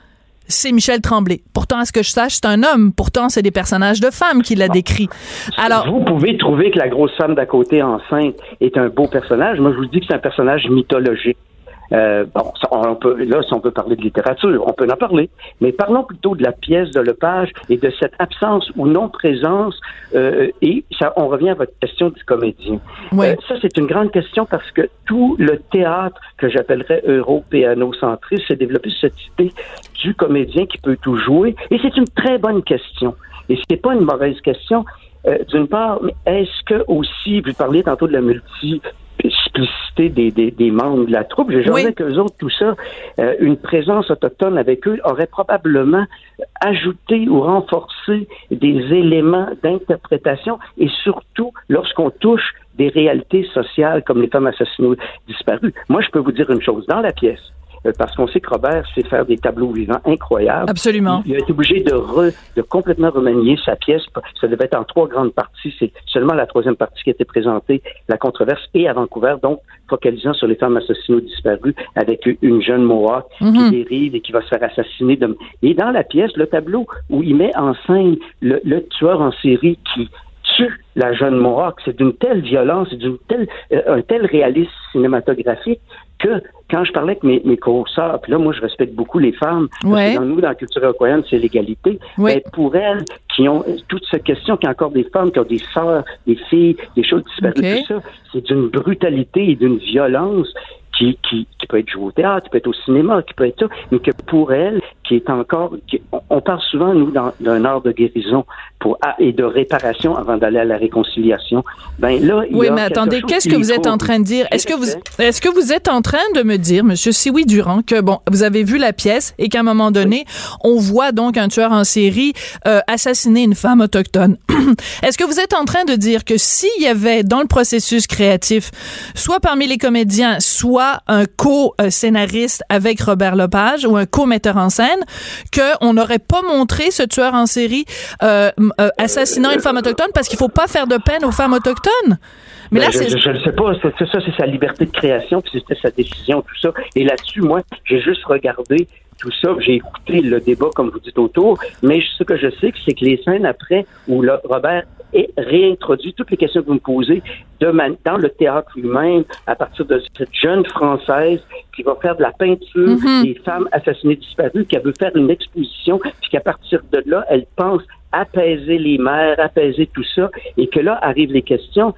c'est Michel Tremblay. Pourtant, à ce que je sache, c'est un homme. Pourtant, c'est des personnages de femmes qu'il a décrits. Alors, vous pouvez trouver que la grosse femme d'à côté enceinte est un beau personnage. Moi, je vous dis que c'est un personnage mythologique. Euh, bon, on peut, là, si on peut parler de littérature, on peut en parler, mais parlons plutôt de la pièce de Lepage et de cette absence ou non-présence, euh, et ça, on revient à votre question du comédien. Euh, ça, c'est une grande question parce que tout le théâtre que j'appellerais euro-péano-centriste s'est développé sur cette idée du comédien qui peut tout jouer, et c'est une très bonne question. Et c'est pas une mauvaise question. Euh, d'une part, mais est-ce que aussi, vous parliez tantôt de la multi duplicité des, des, membres de la troupe. J'ai oui. avec eux autres, tout ça, euh, une présence autochtone avec eux aurait probablement ajouté ou renforcé des éléments d'interprétation et surtout lorsqu'on touche des réalités sociales comme les femmes assassinées disparues. Moi, je peux vous dire une chose. Dans la pièce, parce qu'on sait que Robert sait faire des tableaux vivants incroyables. Absolument. Il, a été obligé de, de complètement remanier sa pièce. Ça devait être en trois grandes parties. C'est seulement la troisième partie qui a été présentée, la controverse, et à Vancouver, donc focalisant sur les femmes assassinées ou disparues, avec une jeune Mohawk qui mhm. dérive et qui va se faire assassiner. Et dans la pièce, le tableau où il met en scène le, le tueur en série qui tue la jeune Mohawk, c'est d'une telle violence, d'une telle, euh, un tel réalisme cinématographique que quand je parlais avec mes, mes co-sœurs, puis là, moi, je respecte beaucoup les femmes, parce que dans nous, dans la culture européenne, c'est l'égalité. Mais pour elles, qui ont toute cette question, qu'il y a encore des femmes qui ont des sœurs, des filles, des choses disparues, tout ça, c'est d'une brutalité et d'une violence qui, qui, qui, peut être joué au théâtre, qui peut être au cinéma, qui peut être ça, mais que pour elle, qui est encore, on parle souvent, nous, d'un art de guérison pour, et de réparation avant d'aller à la réconciliation. Ben là, oui, mais attendez, qu'est-ce que vous êtes en train de dire? Est-ce que vous, est-ce que vous êtes en train de me dire, Monsieur Siwi Durand, que bon, vous avez vu la pièce et qu'à un moment donné, on voit donc un tueur en série euh, assassiner une femme autochtone? est-ce que vous êtes en train de dire que s'il y avait dans le processus créatif, soit parmi les comédiens, soit un co-scénariste avec Robert Lepage ou un co-metteur en scène, qu'on n'aurait pas montré ce tueur en série euh, euh, assassinant une femme autochtone parce qu'il faut pas faire de peine aux femmes autochtones. Mais là, ben, je ne sais pas. C'est ça, c'est sa liberté de création, puis c'était sa décision, tout ça. Et là-dessus, moi, j'ai juste regardé tout ça. J'ai écouté le débat, comme vous dites, autour. Mais ce que je sais, c'est que les scènes après, où le, Robert est réintroduit toutes les questions que vous me posez de dans le théâtre lui-même, à partir de cette jeune Française qui va faire de la peinture mm-hmm. des femmes assassinées disparues, qui veut faire une exposition, puis qu'à partir de là, elle pense apaiser les mères, apaiser tout ça, et que là arrivent les questions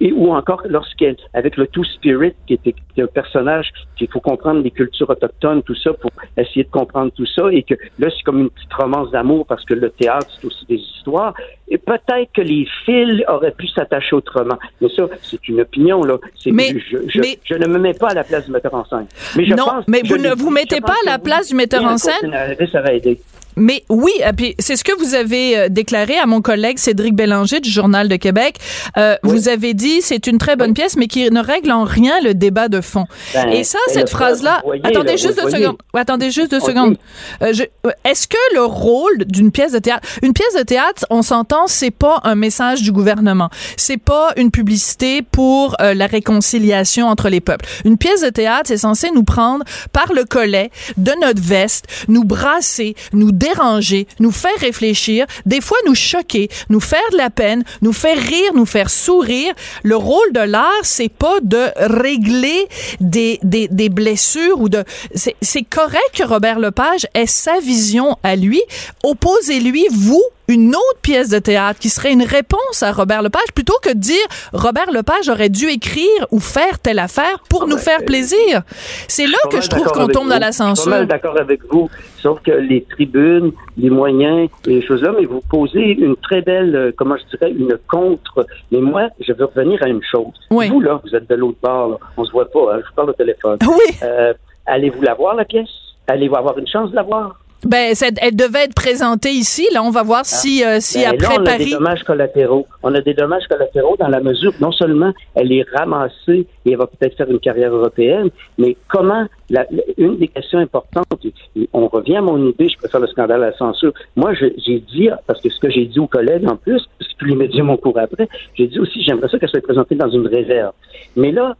et, ou encore lorsqu'elle, avec le Two Spirit, qui était un personnage qu'il faut comprendre les cultures autochtones, tout ça, pour essayer de comprendre tout ça, et que là, c'est comme une petite romance d'amour parce que le théâtre, c'est aussi des histoires. Et peut-être que les fils auraient pu s'attacher autrement. Mais ça, c'est une opinion, là. Mais, je, je, ne me mets pas à la place du metteur en scène. Mais je non, mais vous ne vous mettez pas à la place du metteur en scène? Ça va aider. Mais oui, puis c'est ce que vous avez euh, déclaré à mon collègue Cédric Bélanger du Journal de Québec. Euh, Vous avez dit c'est une très bonne pièce, mais qui ne règle en rien le débat de fond. Ben, et ça, cette phrase-là. Attendez, juste deux secondes. Attendez juste deux secondes. Euh, Est-ce que le rôle d'une pièce de théâtre, une pièce de théâtre, on s'entend, c'est pas un message du gouvernement, c'est pas une publicité pour euh, la réconciliation entre les peuples. Une pièce de théâtre, c'est censé nous prendre par le collet de notre veste, nous brasser, nous déranger, nous faire réfléchir, des fois nous choquer, nous faire de la peine, nous faire rire, nous faire sourire. Le rôle de l'art, c'est pas de régler des, des, des blessures ou de... C'est correct que Robert Lepage ait sa vision à lui. Opposez-lui, vous, une autre pièce de théâtre qui serait une réponse à Robert Lepage plutôt que de dire Robert Lepage aurait dû écrire ou faire telle affaire pour nous faire plaisir. C'est là que je trouve qu'on tombe dans la censure. Je suis d'accord avec vous, sauf que les tribunes, les moyens, les choses-là, mais vous posez une très belle, euh, comment je dirais, une contre. Mais moi, je veux revenir à une chose. Vous, là, vous êtes de l'autre bord, on se voit pas, hein, je vous parle au téléphone. Oui. Euh, allez-vous la voir, la pièce? Allez-vous avoir une chance de la voir? Ben, elle devait être présentée ici. Là, on va voir si, euh, si ben, après là, on Paris. a des dommages collatéraux. On a des dommages collatéraux dans la mesure, non seulement elle est ramassée et elle va peut-être faire une carrière européenne, mais comment la, une des questions importantes, on revient à mon idée, je préfère le scandale à la censure. Moi, j'ai dit, parce que ce que j'ai dit aux collègues en plus, parce que les médias m'ont couru après, j'ai dit aussi, j'aimerais ça qu'elle soit présentée dans une réserve. Mais là,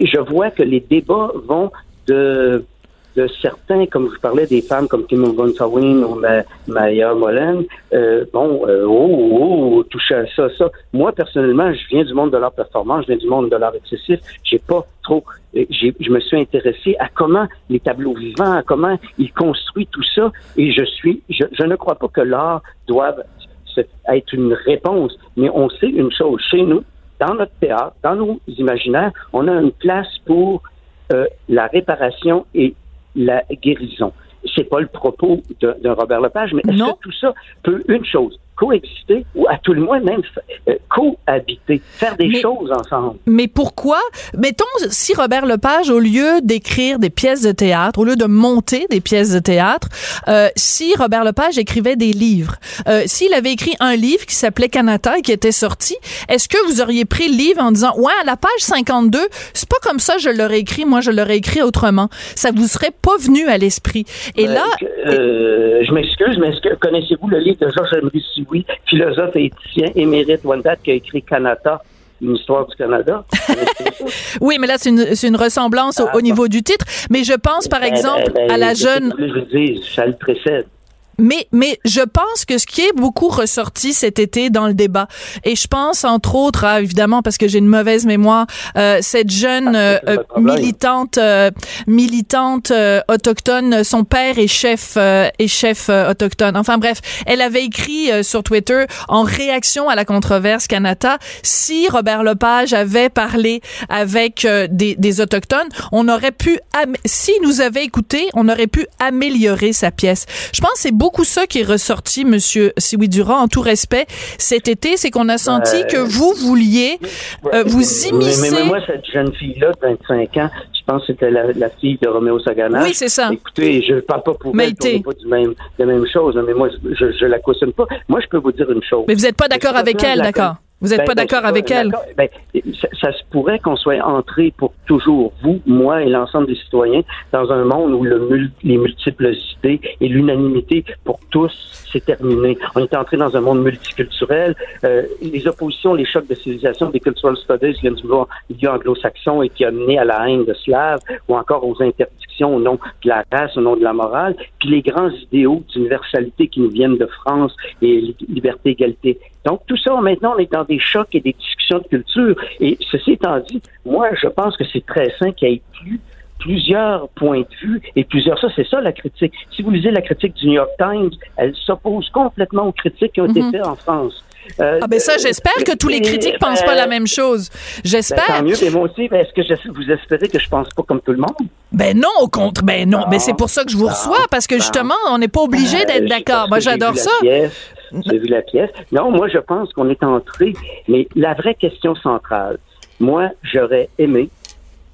je vois que les débats vont de de certains, comme je parlais des femmes comme Kim von Sawin ou Maya Molen, euh, bon, euh, oh, oh, oh, toucher à ça, ça. Moi, personnellement, je viens du monde de l'art performance, je viens du monde de l'art excessif. J'ai pas trop, euh, je me suis intéressé à comment les tableaux vivants, à comment ils construisent tout ça, et je suis, je, je ne crois pas que l'art doive être une réponse, mais on sait une chose chez nous, dans notre théâtre, dans nos imaginaires, on a une place pour la réparation et la guérison. C'est pas le propos d'un Robert Lepage, mais est-ce que tout ça peut une chose coexister ou à tout le moins même euh, cohabiter, faire des choses ensemble. Mais pourquoi? Mettons, si Robert Lepage, au lieu d'écrire des pièces de théâtre, au lieu de monter des pièces de théâtre, euh, si Robert Lepage écrivait des livres, euh, s'il avait écrit un livre qui s'appelait Canada et qui était sorti, est-ce que vous auriez pris le livre en disant, ouais, à la page 52, c'est pas comme ça je l'aurais écrit, moi je l'aurais écrit autrement. Ça vous serait pas venu à l'esprit. Et là... Euh, je m'excuse, mais est-ce que connaissez-vous le livre de Georges Emery oui, philosophe et éthicien émérite Wendat qui a écrit Canada une histoire du Canada. oui, mais là, c'est une, une, ressemblance au, ah, niveau du titre. Mais je pense, par ben, exemple, ben, à la jeune... Je ça le précède. Mais, mais je pense que ce qui est beaucoup ressorti cet été dans le débat, et je pense entre autres, à, évidemment parce que j'ai une mauvaise mémoire, euh, cette jeune ah, euh, euh, militante, militante autochtone, son père est chef est chef autochtone. Enfin bref, elle avait écrit sur Twitter en réaction à la controverse Canada, si Robert Lepage avait parlé avec des, des autochtones, on aurait pu, si nous avait écouté, on aurait pu améliorer sa pièce. Je pense c'est beaucoup ça qui est ressorti, Monsieur Siwi Durand, en tout respect, cet été, c'est qu'on a senti que vous vouliez euh, vous immiscer. Mais, moi, cette jeune fille-là, de 25 ans, je pense que c'était la, fille de Roméo Sagana. Oui, c'est ça. Écoutez, je ne parle pas pour elle, on pas du même, de la même chose, mais moi, je, ne la cautionne pas. Moi, je peux vous dire une chose. Mais vous n'êtes pas d'accord avec elle, d'accord? Vous n'êtes ben, pas ben, d'accord avec elle? Ben, ça, se pourrait qu'on soit entré pour toujours, vous, moi et l'ensemble des citoyens, dans un monde où le, les multiples idées et l'unanimité pour tous On est entré dans un monde multiculturel. Euh, les oppositions, les chocs de civilisation des cultural studies viennent du milieu anglo-saxon et qui a mené à la haine de Slaves ou encore aux interdictions au nom de la race, au nom de la morale. Puis les grands idéaux d'universalité qui nous viennent de France et liberté, égalité. Donc, tout ça, maintenant, on est dans des chocs et des discussions de culture. Et ceci étant dit, moi, je pense que c'est très sain qu'il y ait plus plusieurs points de vue et plusieurs ça c'est ça la critique. Si vous lisez la critique du New York Times, elle s'oppose complètement aux critiques qui ont été mhm. faites en France. Euh, ah ben ça, j'espère que tous les critiques pensent pas la même chose. J'espère. Ben, tant mieux, mais moi aussi, ben, est-ce que vous espérez que je pense pas comme tout le monde? Ben non, au contre, ben non. Ben c'est pour ça que je vous reçois, parce que justement, on n'est pas obligé d'être euh, d'accord. Moi, j'adore ça. J'ai vu la pièce. Non, moi, je pense qu'on est entré. Mais la vraie question centrale, moi, j'aurais aimé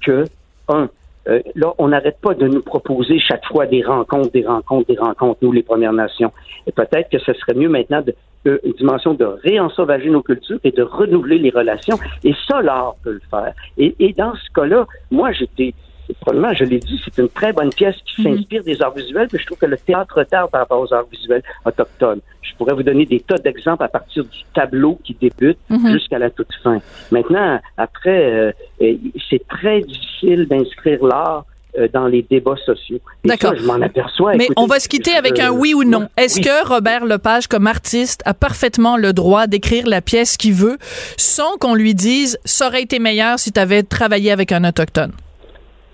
que, un, euh, là, on n'arrête pas de nous proposer chaque fois des rencontres, des rencontres, des rencontres, nous, les Premières Nations. Et peut-être que ce serait mieux maintenant de, une dimension de réensauvager nos cultures et de renouveler les relations. Et ça, l'art peut le faire. Et, et dans ce cas-là, moi, j'étais probablement, je l'ai dit, c'est une très bonne pièce qui mhm. s'inspire des arts visuels, mais je trouve que le théâtre retarde par rapport aux arts visuels autochtones. Je pourrais vous donner des tas d'exemples à partir du tableau qui débute mhm. jusqu'à la toute fin. Maintenant, après, euh, c'est très difficile d'inscrire l'art euh, dans les débats sociaux. D'accord. Je m'en aperçois. Mais on va se quitter avec un oui ou non. Est-ce que Robert Lepage, comme artiste, a parfaitement le droit d'écrire la pièce qu'il veut sans qu'on lui dise ça aurait été meilleur si tu avais travaillé avec un autochtone?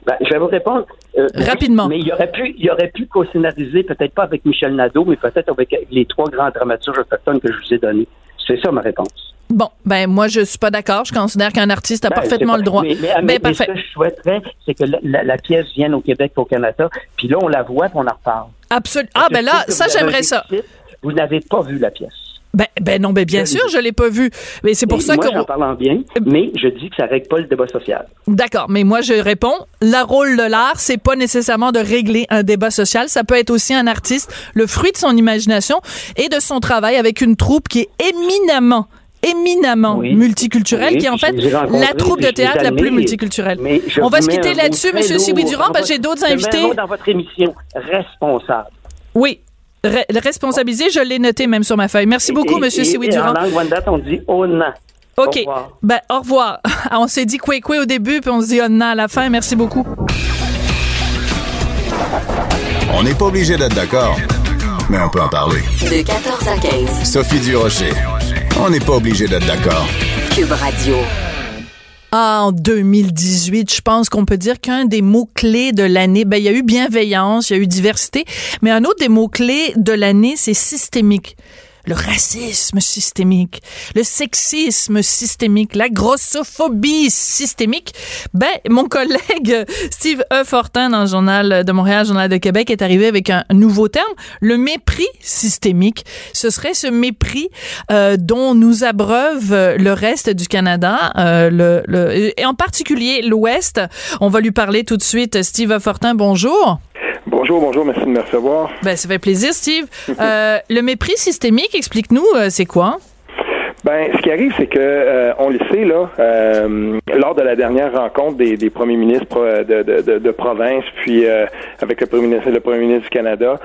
Ben, je vais vous répondre. Euh, Rapidement. Mais il aurait pu, il aurait pu co-scénariser, peut-être pas avec Michel Nadeau, mais peut-être avec les trois grands dramaturges autochtones que je vous ai donnés. C'est ça ma réponse. Bon, ben moi je suis pas d'accord. Je considère qu'un artiste a ben, parfaitement le droit. Mais, mais, ben, ce que je souhaiterais, c'est que la, pièce vienne au Québec, au Canada, puis là on la voit, puis on en reparle. Absolument. Ah ben là, ça j'aimerais ça. Vous n'avez pas vu la pièce. Ben, ben non, ben bien sûr, je l'ai pas vu. Mais c'est pour ça que. Moi, j'en parle en bien, mais je dis que ça règle pas le débat social. D'accord, mais moi, je réponds, le rôle de l'art, c'est pas nécessairement de régler un débat social. Ça peut être aussi un artiste, le fruit de son imagination et de son travail avec une troupe qui est éminemment éminemment multiculturelle, qui est en fait la troupe de théâtre la plus multiculturelle. On va se quitter là-dessus, Monsieur Sibi Durand, parce que j'ai d'autres invités. dans votre émission, responsable. Oui, responsabiliser, je l'ai noté même sur ma feuille. Merci beaucoup, M. Siwi Durand. En langue Wendat, on dit Onna. OK. Au revoir. Ben, au revoir. On s'est dit quoi quoi au début, puis on se dit Onna à la fin. Merci beaucoup. On n'est pas obligé d'être d'accord, mais on peut en parler. De 14 à 15. Sophie Durocher. On n'est pas obligé d'être d'accord. Cube Radio. Ah, en 2018, je pense qu'on peut dire qu'un des mots-clés de l'année, ben, il y a eu bienveillance, il y a eu diversité, mais un autre des mots-clés de l'année, c'est systémique le racisme systémique, le sexisme systémique, la grossophobie systémique, ben mon collègue Steve E. Fortin dans le journal de Montréal, journal de Québec est arrivé avec un nouveau terme, le mépris systémique. Ce serait ce mépris euh, dont nous abreuve le reste du Canada, euh, le, le, et en particulier l'Ouest. On va lui parler tout de suite. Steve e. Fortin, bonjour. Bonjour, bonjour, merci de me recevoir. Ben, ça fait plaisir, Steve. Euh, le mépris systémique, explique-nous, euh, c'est quoi? Ben, ce qui arrive, c'est que euh, on le sait là, euh, lors de la dernière rencontre des, des premiers ministres de, de, de, province, puis euh, avec le premier ministre, le premier ministre du Canada,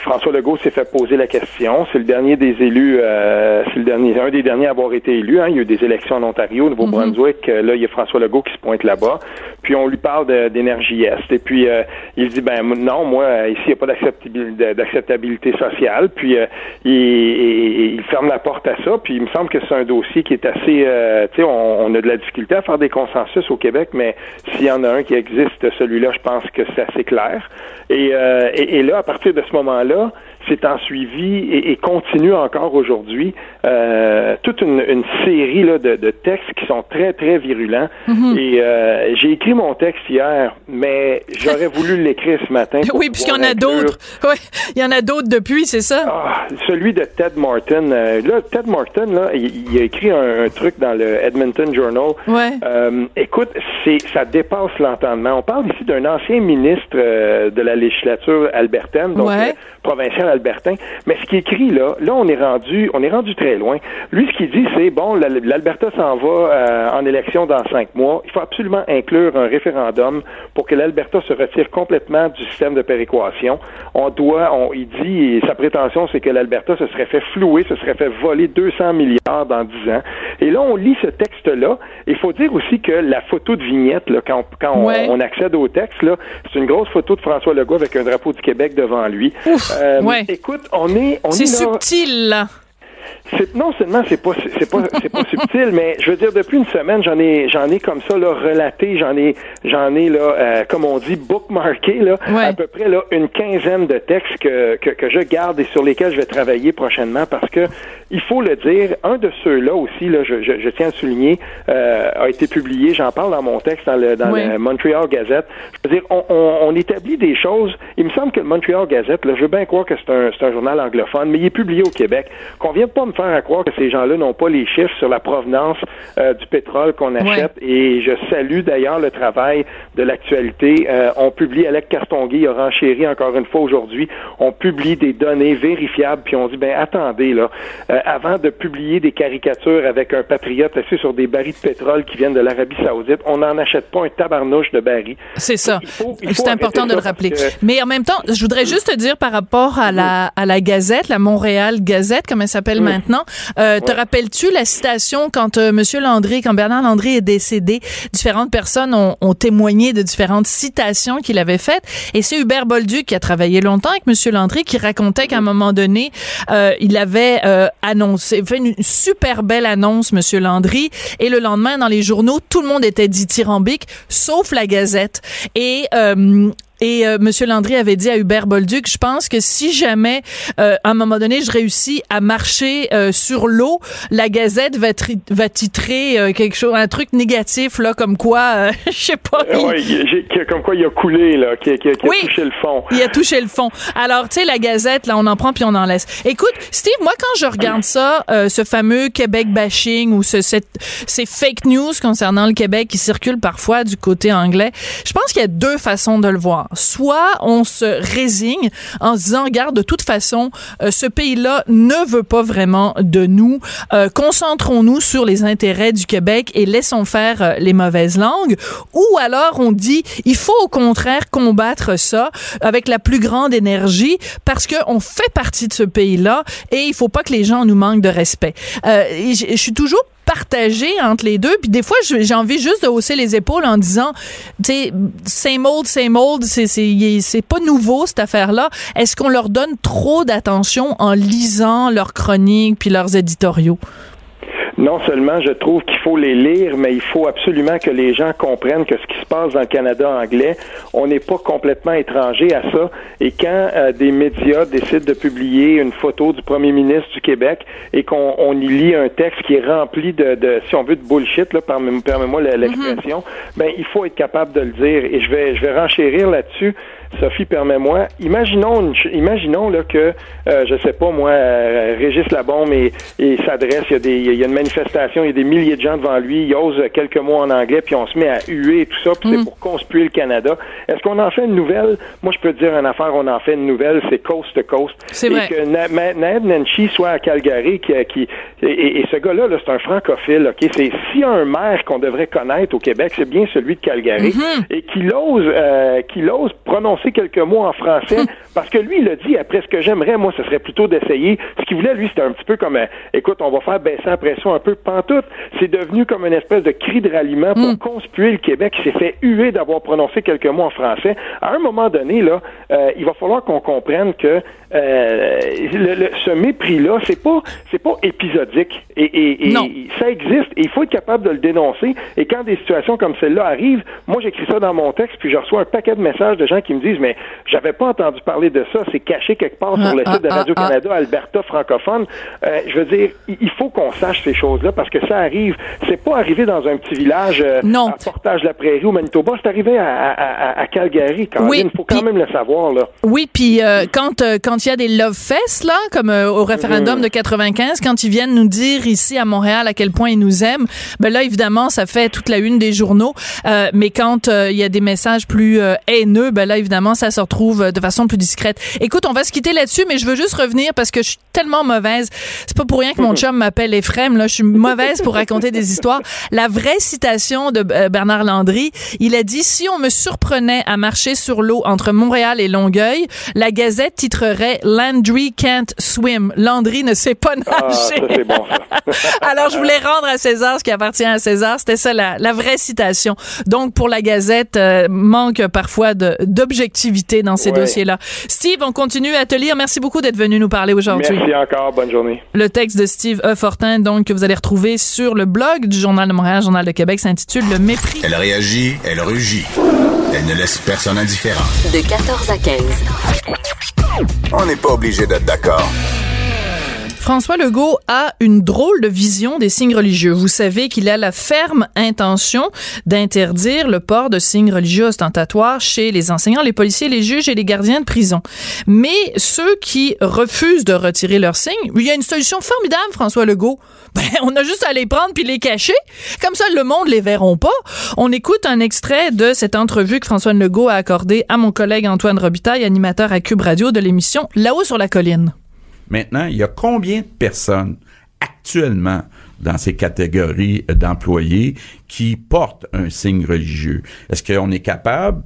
François Legault s'est fait poser la question. C'est le dernier des élus, c'est le dernier, un des derniers à avoir été élu. Hein. Il y a eu des élections en Ontario, au Nouveau-Brunswick. Mm-hmm. Là, il y a François Legault qui se pointe là-bas. Puis on lui parle d'énergie est. Et puis il dit ben non, moi ici il n'y a pas d'acceptabilité sociale. Puis il, il, il ferme la porte à ça. Puis il me semble que c'est un dossier qui est assez, euh, tu sais, on, a de la difficulté à faire des consensus au Québec, mais s'il y en a un qui existe, celui-là, je pense que c'est assez clair. Et, euh, et, là, à partir de ce moment-là, c'est en suivi et, continue encore aujourd'hui euh, toute une, série là, de, textes qui sont très, très virulents. Mhm. Et euh, j'ai écrit mon texte hier, mais j'aurais voulu l'écrire ce matin. Oui, puisqu'il y en a d'autres. Oui, il y en a d'autres depuis, c'est ça? Ah, celui de Ted Martin. Euh, là, Ted Martin, là, il, a écrit un, truc dans le Edmonton Journal. Ouais. écoute, c'est ça dépasse l'entendement. On parle ici d'un ancien ministre de la législature albertaine, donc provincial albertain. Mais ce qui écrit là, là on est rendu, on est rendu très loin. Lui, ce qu'il dit, c'est bon, l'Alberta s'en va euh, en élection dans cinq mois. Il faut absolument inclure un référendum pour que l'Alberta se retire complètement du système de péréquation. On doit, on, il dit, et sa prétention, c'est que l'Alberta se serait fait flouer, se serait fait voler 200 milliards dans dix ans. Et là, on lit ce texte-là. Il faut dire aussi que la photo de vignette, là, quand, quand on, accède au texte, là, c'est une grosse photo de François Legault avec un drapeau du Québec devant lui. Euh, ouais. Écoute, on est, on c'est subtil là non seulement c'est pas c'est pas c'est pas subtil, mais je veux dire depuis une semaine j'en ai j'en ai comme ça là relaté, j'en ai j'en ai là euh, comme on dit bookmarké là à peu près là une quinzaine de textes que, que, que je garde et sur lesquels je vais travailler prochainement parce que il faut le dire, un de ceux-là aussi là je, je, je tiens à souligner euh, a été publié, j'en parle dans mon texte dans le dans le Montreal Gazette. Je veux dire on, on, on, établit des choses. Il me semble que le Montreal Gazette là, je veux bien croire que c'est un c'est un journal anglophone, mais il est publié au Québec. Qu'on vient pas me faire à croire que ces gens-là n'ont pas les chiffres sur la provenance euh, du pétrole qu'on achète. Et je salue d'ailleurs le travail de l'actualité. Euh, on publie, Alec Castonguay a renchéri encore une fois aujourd'hui, on publie des données vérifiables, puis on dit, ben attendez, là, euh, avant de publier des caricatures avec un patriote assis sur des barils de pétrole qui viennent de l'Arabie saoudite, on n'en achète pas un tabarnouche de barils. C'est ça. C'est important de le rappeler. Mais en même temps, je voudrais juste te dire par rapport à la, à la Gazette, la Montréal Gazette, comme elle s'appelle maintenant. Euh, Te rappelles-tu la citation quand euh, Monsieur Landry, quand Bernard Landry est décédé, différentes personnes ont, ont témoigné de différentes citations qu'il avait faites. Et c'est Hubert Bolduc qui a travaillé longtemps avec Monsieur Landry qui racontait qu'à un moment donné, euh, il avait euh, annoncé, fait une super belle annonce, Monsieur Landry, et le lendemain dans les journaux, tout le monde était dithyrambique, sauf la Gazette. Et euh, et euh, Monsieur Landry avait dit à Hubert Bolduc, je pense que si jamais, euh, à un moment donné, je réussis à marcher euh, sur l'eau, la Gazette va, va titrer quelque chose, un truc négatif là, comme quoi, je sais pas. Oui, comme quoi il a coulé là, qui, qui, a touché le fond. Il a touché le fond. Alors, tu sais, la Gazette, là, on en prend puis on en laisse. Écoute, Steve, moi quand je regarde ça, ce fameux Québec bashing ou ce, cette, ces fake news concernant le Québec qui circulent parfois du côté anglais, je pense qu'il y a deux façons de le voir. Soit on se résigne en se disant, regarde, de toute façon, euh, ce pays-là ne veut pas vraiment de nous. Euh, concentrons-nous sur les intérêts du Québec et laissons faire euh, les mauvaises langues. Ou alors on dit, il faut au contraire combattre ça avec la plus grande énergie parce qu'on fait partie de ce pays-là et il faut pas que les gens nous manquent de respect. je suis toujours partagé entre les deux. Puis des fois, j'ai envie juste de hausser les épaules en disant, tu sais, same old, same old, c'est pas nouveau cette affaire-là. Est-ce qu'on leur donne trop d'attention en lisant leurs chroniques puis leurs éditoriaux? Non seulement je trouve qu'il faut les lire, mais il faut absolument que les gens comprennent que ce qui se passe dans le Canada anglais, on n'est pas complètement étranger à ça. Et quand euh, des médias décident de publier une photo du premier ministre du Québec et qu'on y lit un texte qui est rempli de, de si on veut, de bullshit, là, permets-moi l'expression, mm-hmm. ben il faut être capable de le dire. Et je vais, je vais renchérir là-dessus. Sophie, permets-moi. Imaginons, imaginons là que, euh, je sais pas moi, euh, Régis Labombe et, et s'adresse. Il y a des, il y a une manifestation, il y a des milliers de gens devant lui. Il ose quelques mots en anglais, puis on se met à huer et tout ça. Puis c'est mm. pour conspuer le Canada. Est-ce qu'on en fait une nouvelle? Moi, je peux te dire une affaire. On en fait une nouvelle. C'est coast to coast. C'est vrai. Et que Ned Nenshi soit à Calgary, qui, qui et, ce gars-là, -là, c'est un francophile. Ok, c'est s'il y a un maire qu'on devrait connaître au Québec, c'est bien celui de Calgary, mm-hmm. et qu'il ose, euh, qu'il ose prononcer quelques mots en français parce que lui, il a dit après ce que j'aimerais, moi, ce serait plutôt d'essayer. Ce qu'il voulait, lui, c'était un petit peu comme, euh, écoute, on va faire baisser la pression un peu pantoute. C'est devenu comme une espèce de cri de ralliement pour mm. conspuer le Québec qui s'est fait huer d'avoir prononcé quelques mots en français. À un moment donné, là, euh, il va falloir qu'on comprenne que euh, ce mépris-là, c'est pas, c'est pas épisodique. Et, et, ça existe. Et il faut être capable de le dénoncer. Et quand des situations comme celle-là arrivent, moi, j'écris ça dans mon texte, puis je reçois un paquet de messages de gens qui me disent mais j'avais pas entendu parler de ça. C'est caché quelque part sur le ah, site de ah, Radio-Canada, ah. Alberta francophone. Euh, je veux dire, il faut qu'on sache ces choses-là parce que ça arrive. C'est pas arrivé dans un petit village euh, à Portage de la Prairie ou Manitoba. C'est arrivé à, Calgary. Quand il faut quand même le savoir là. Oui, puis euh, quand quand il y a des love fests là, comme au référendum mm-hmm. de 95, quand ils viennent nous dire ici à Montréal à quel point ils nous aiment, ben là évidemment ça fait toute la une des journaux. mais quand il y a des messages plus haineux, ben là évidemment ça se retrouve de façon plus discrète. Écoute, on va se quitter là-dessus, mais je veux juste revenir parce que je suis tellement mauvaise. C'est pas pour rien que mon chum m'appelle Ephraim. Là, je suis mauvaise pour raconter des histoires. La vraie citation de euh, Bernard Landry, il a dit si on me surprenait à marcher sur l'eau entre Montréal et Longueuil, la Gazette titrerait Landry can't swim. Landry ne sait pas ah, nager. bon, Alors, je voulais rendre à César ce qui appartient à César. C'était ça la, la, vraie citation. Donc, pour la Gazette, euh, manque parfois d'objectifs dans ces dossiers-là. Steve, on continue à te lire. Merci beaucoup d'être venu nous parler aujourd'hui. Merci encore. Bonne journée. Le texte de Steve E. Fortin, donc, que vous allez retrouver sur le blog du Journal de Montréal, Journal de Québec, s'intitule Le mépris. Elle réagit, elle rugit. Elle ne laisse personne indifférent. De 14 à 15. On n'est pas obligé d'être d'accord. François Legault a une drôle de vision des signes religieux. Vous savez qu'il a la ferme intention d'interdire le port de signes religieux ostentatoires chez les enseignants, les policiers, les juges et les gardiens de prison. Mais ceux qui refusent de retirer leurs signes, il y a une solution formidable, François Legault. Ben, on a juste à les prendre puis les cacher. Comme ça, le monde les verront pas. On écoute un extrait de cette entrevue que François Legault a accordée à mon collègue Antoine Robitaille, animateur à Cube Radio de l'émission Là-haut sur la colline. Maintenant, il y a combien de personnes actuellement dans ces catégories d'employés qui portent un signe religieux? Est-ce qu'on est capable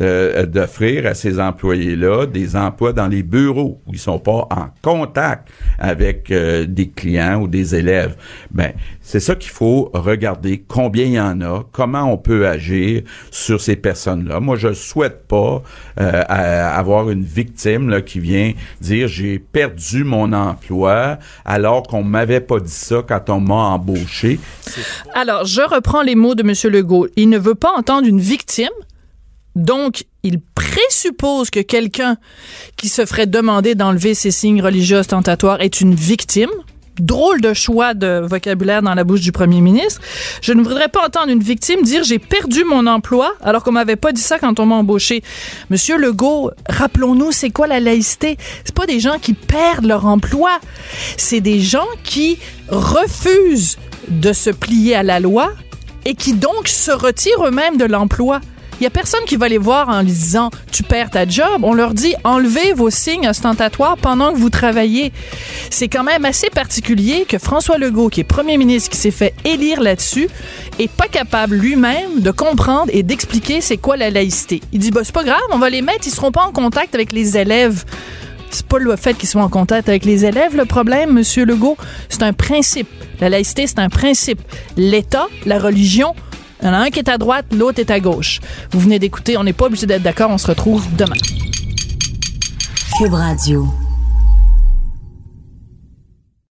euh, d'offrir à ces employés-là des emplois dans les bureaux où ils sont pas en contact avec euh, des clients ou des élèves. Ben, c'est ça qu'il faut regarder combien il y en a, comment on peut agir sur ces personnes-là. Moi, je souhaite pas euh, avoir une victime là, qui vient dire j'ai perdu mon emploi alors qu'on m'avait pas dit ça quand on m'a embauché. Alors, je reprends les mots de M. Legault. Il ne veut pas entendre une victime donc, il présuppose que quelqu'un qui se ferait demander d'enlever ses signes religieux ostentatoires est une victime. Drôle de choix de vocabulaire dans la bouche du premier ministre. Je ne voudrais pas entendre une victime dire j'ai perdu mon emploi alors qu'on m'avait pas dit ça quand on m'a embauché. Monsieur Legault, rappelons-nous, c'est quoi la laïcité? C'est pas des gens qui perdent leur emploi. C'est des gens qui refusent de se plier à la loi et qui donc se retirent eux-mêmes de l'emploi. Il y a personne qui va les voir en disant tu perds ta job. On leur dit enlevez vos signes ostentatoires pendant que vous travaillez. C'est quand même assez particulier que François Legault, qui est premier ministre, qui s'est fait élire là-dessus, est pas capable lui-même de comprendre et d'expliquer c'est quoi la laïcité. Il dit bah c'est pas grave, on va les mettre, ils seront pas en contact avec les élèves. C'est pas le fait qu'ils soient en contact avec les élèves le problème, Monsieur Legault. C'est un principe. La laïcité, c'est un principe. L'État, la religion, il y en a un qui est à droite, l'autre est à gauche. Vous venez d'écouter, on n'est pas obligé d'être d'accord, on se retrouve demain. Cube Radio.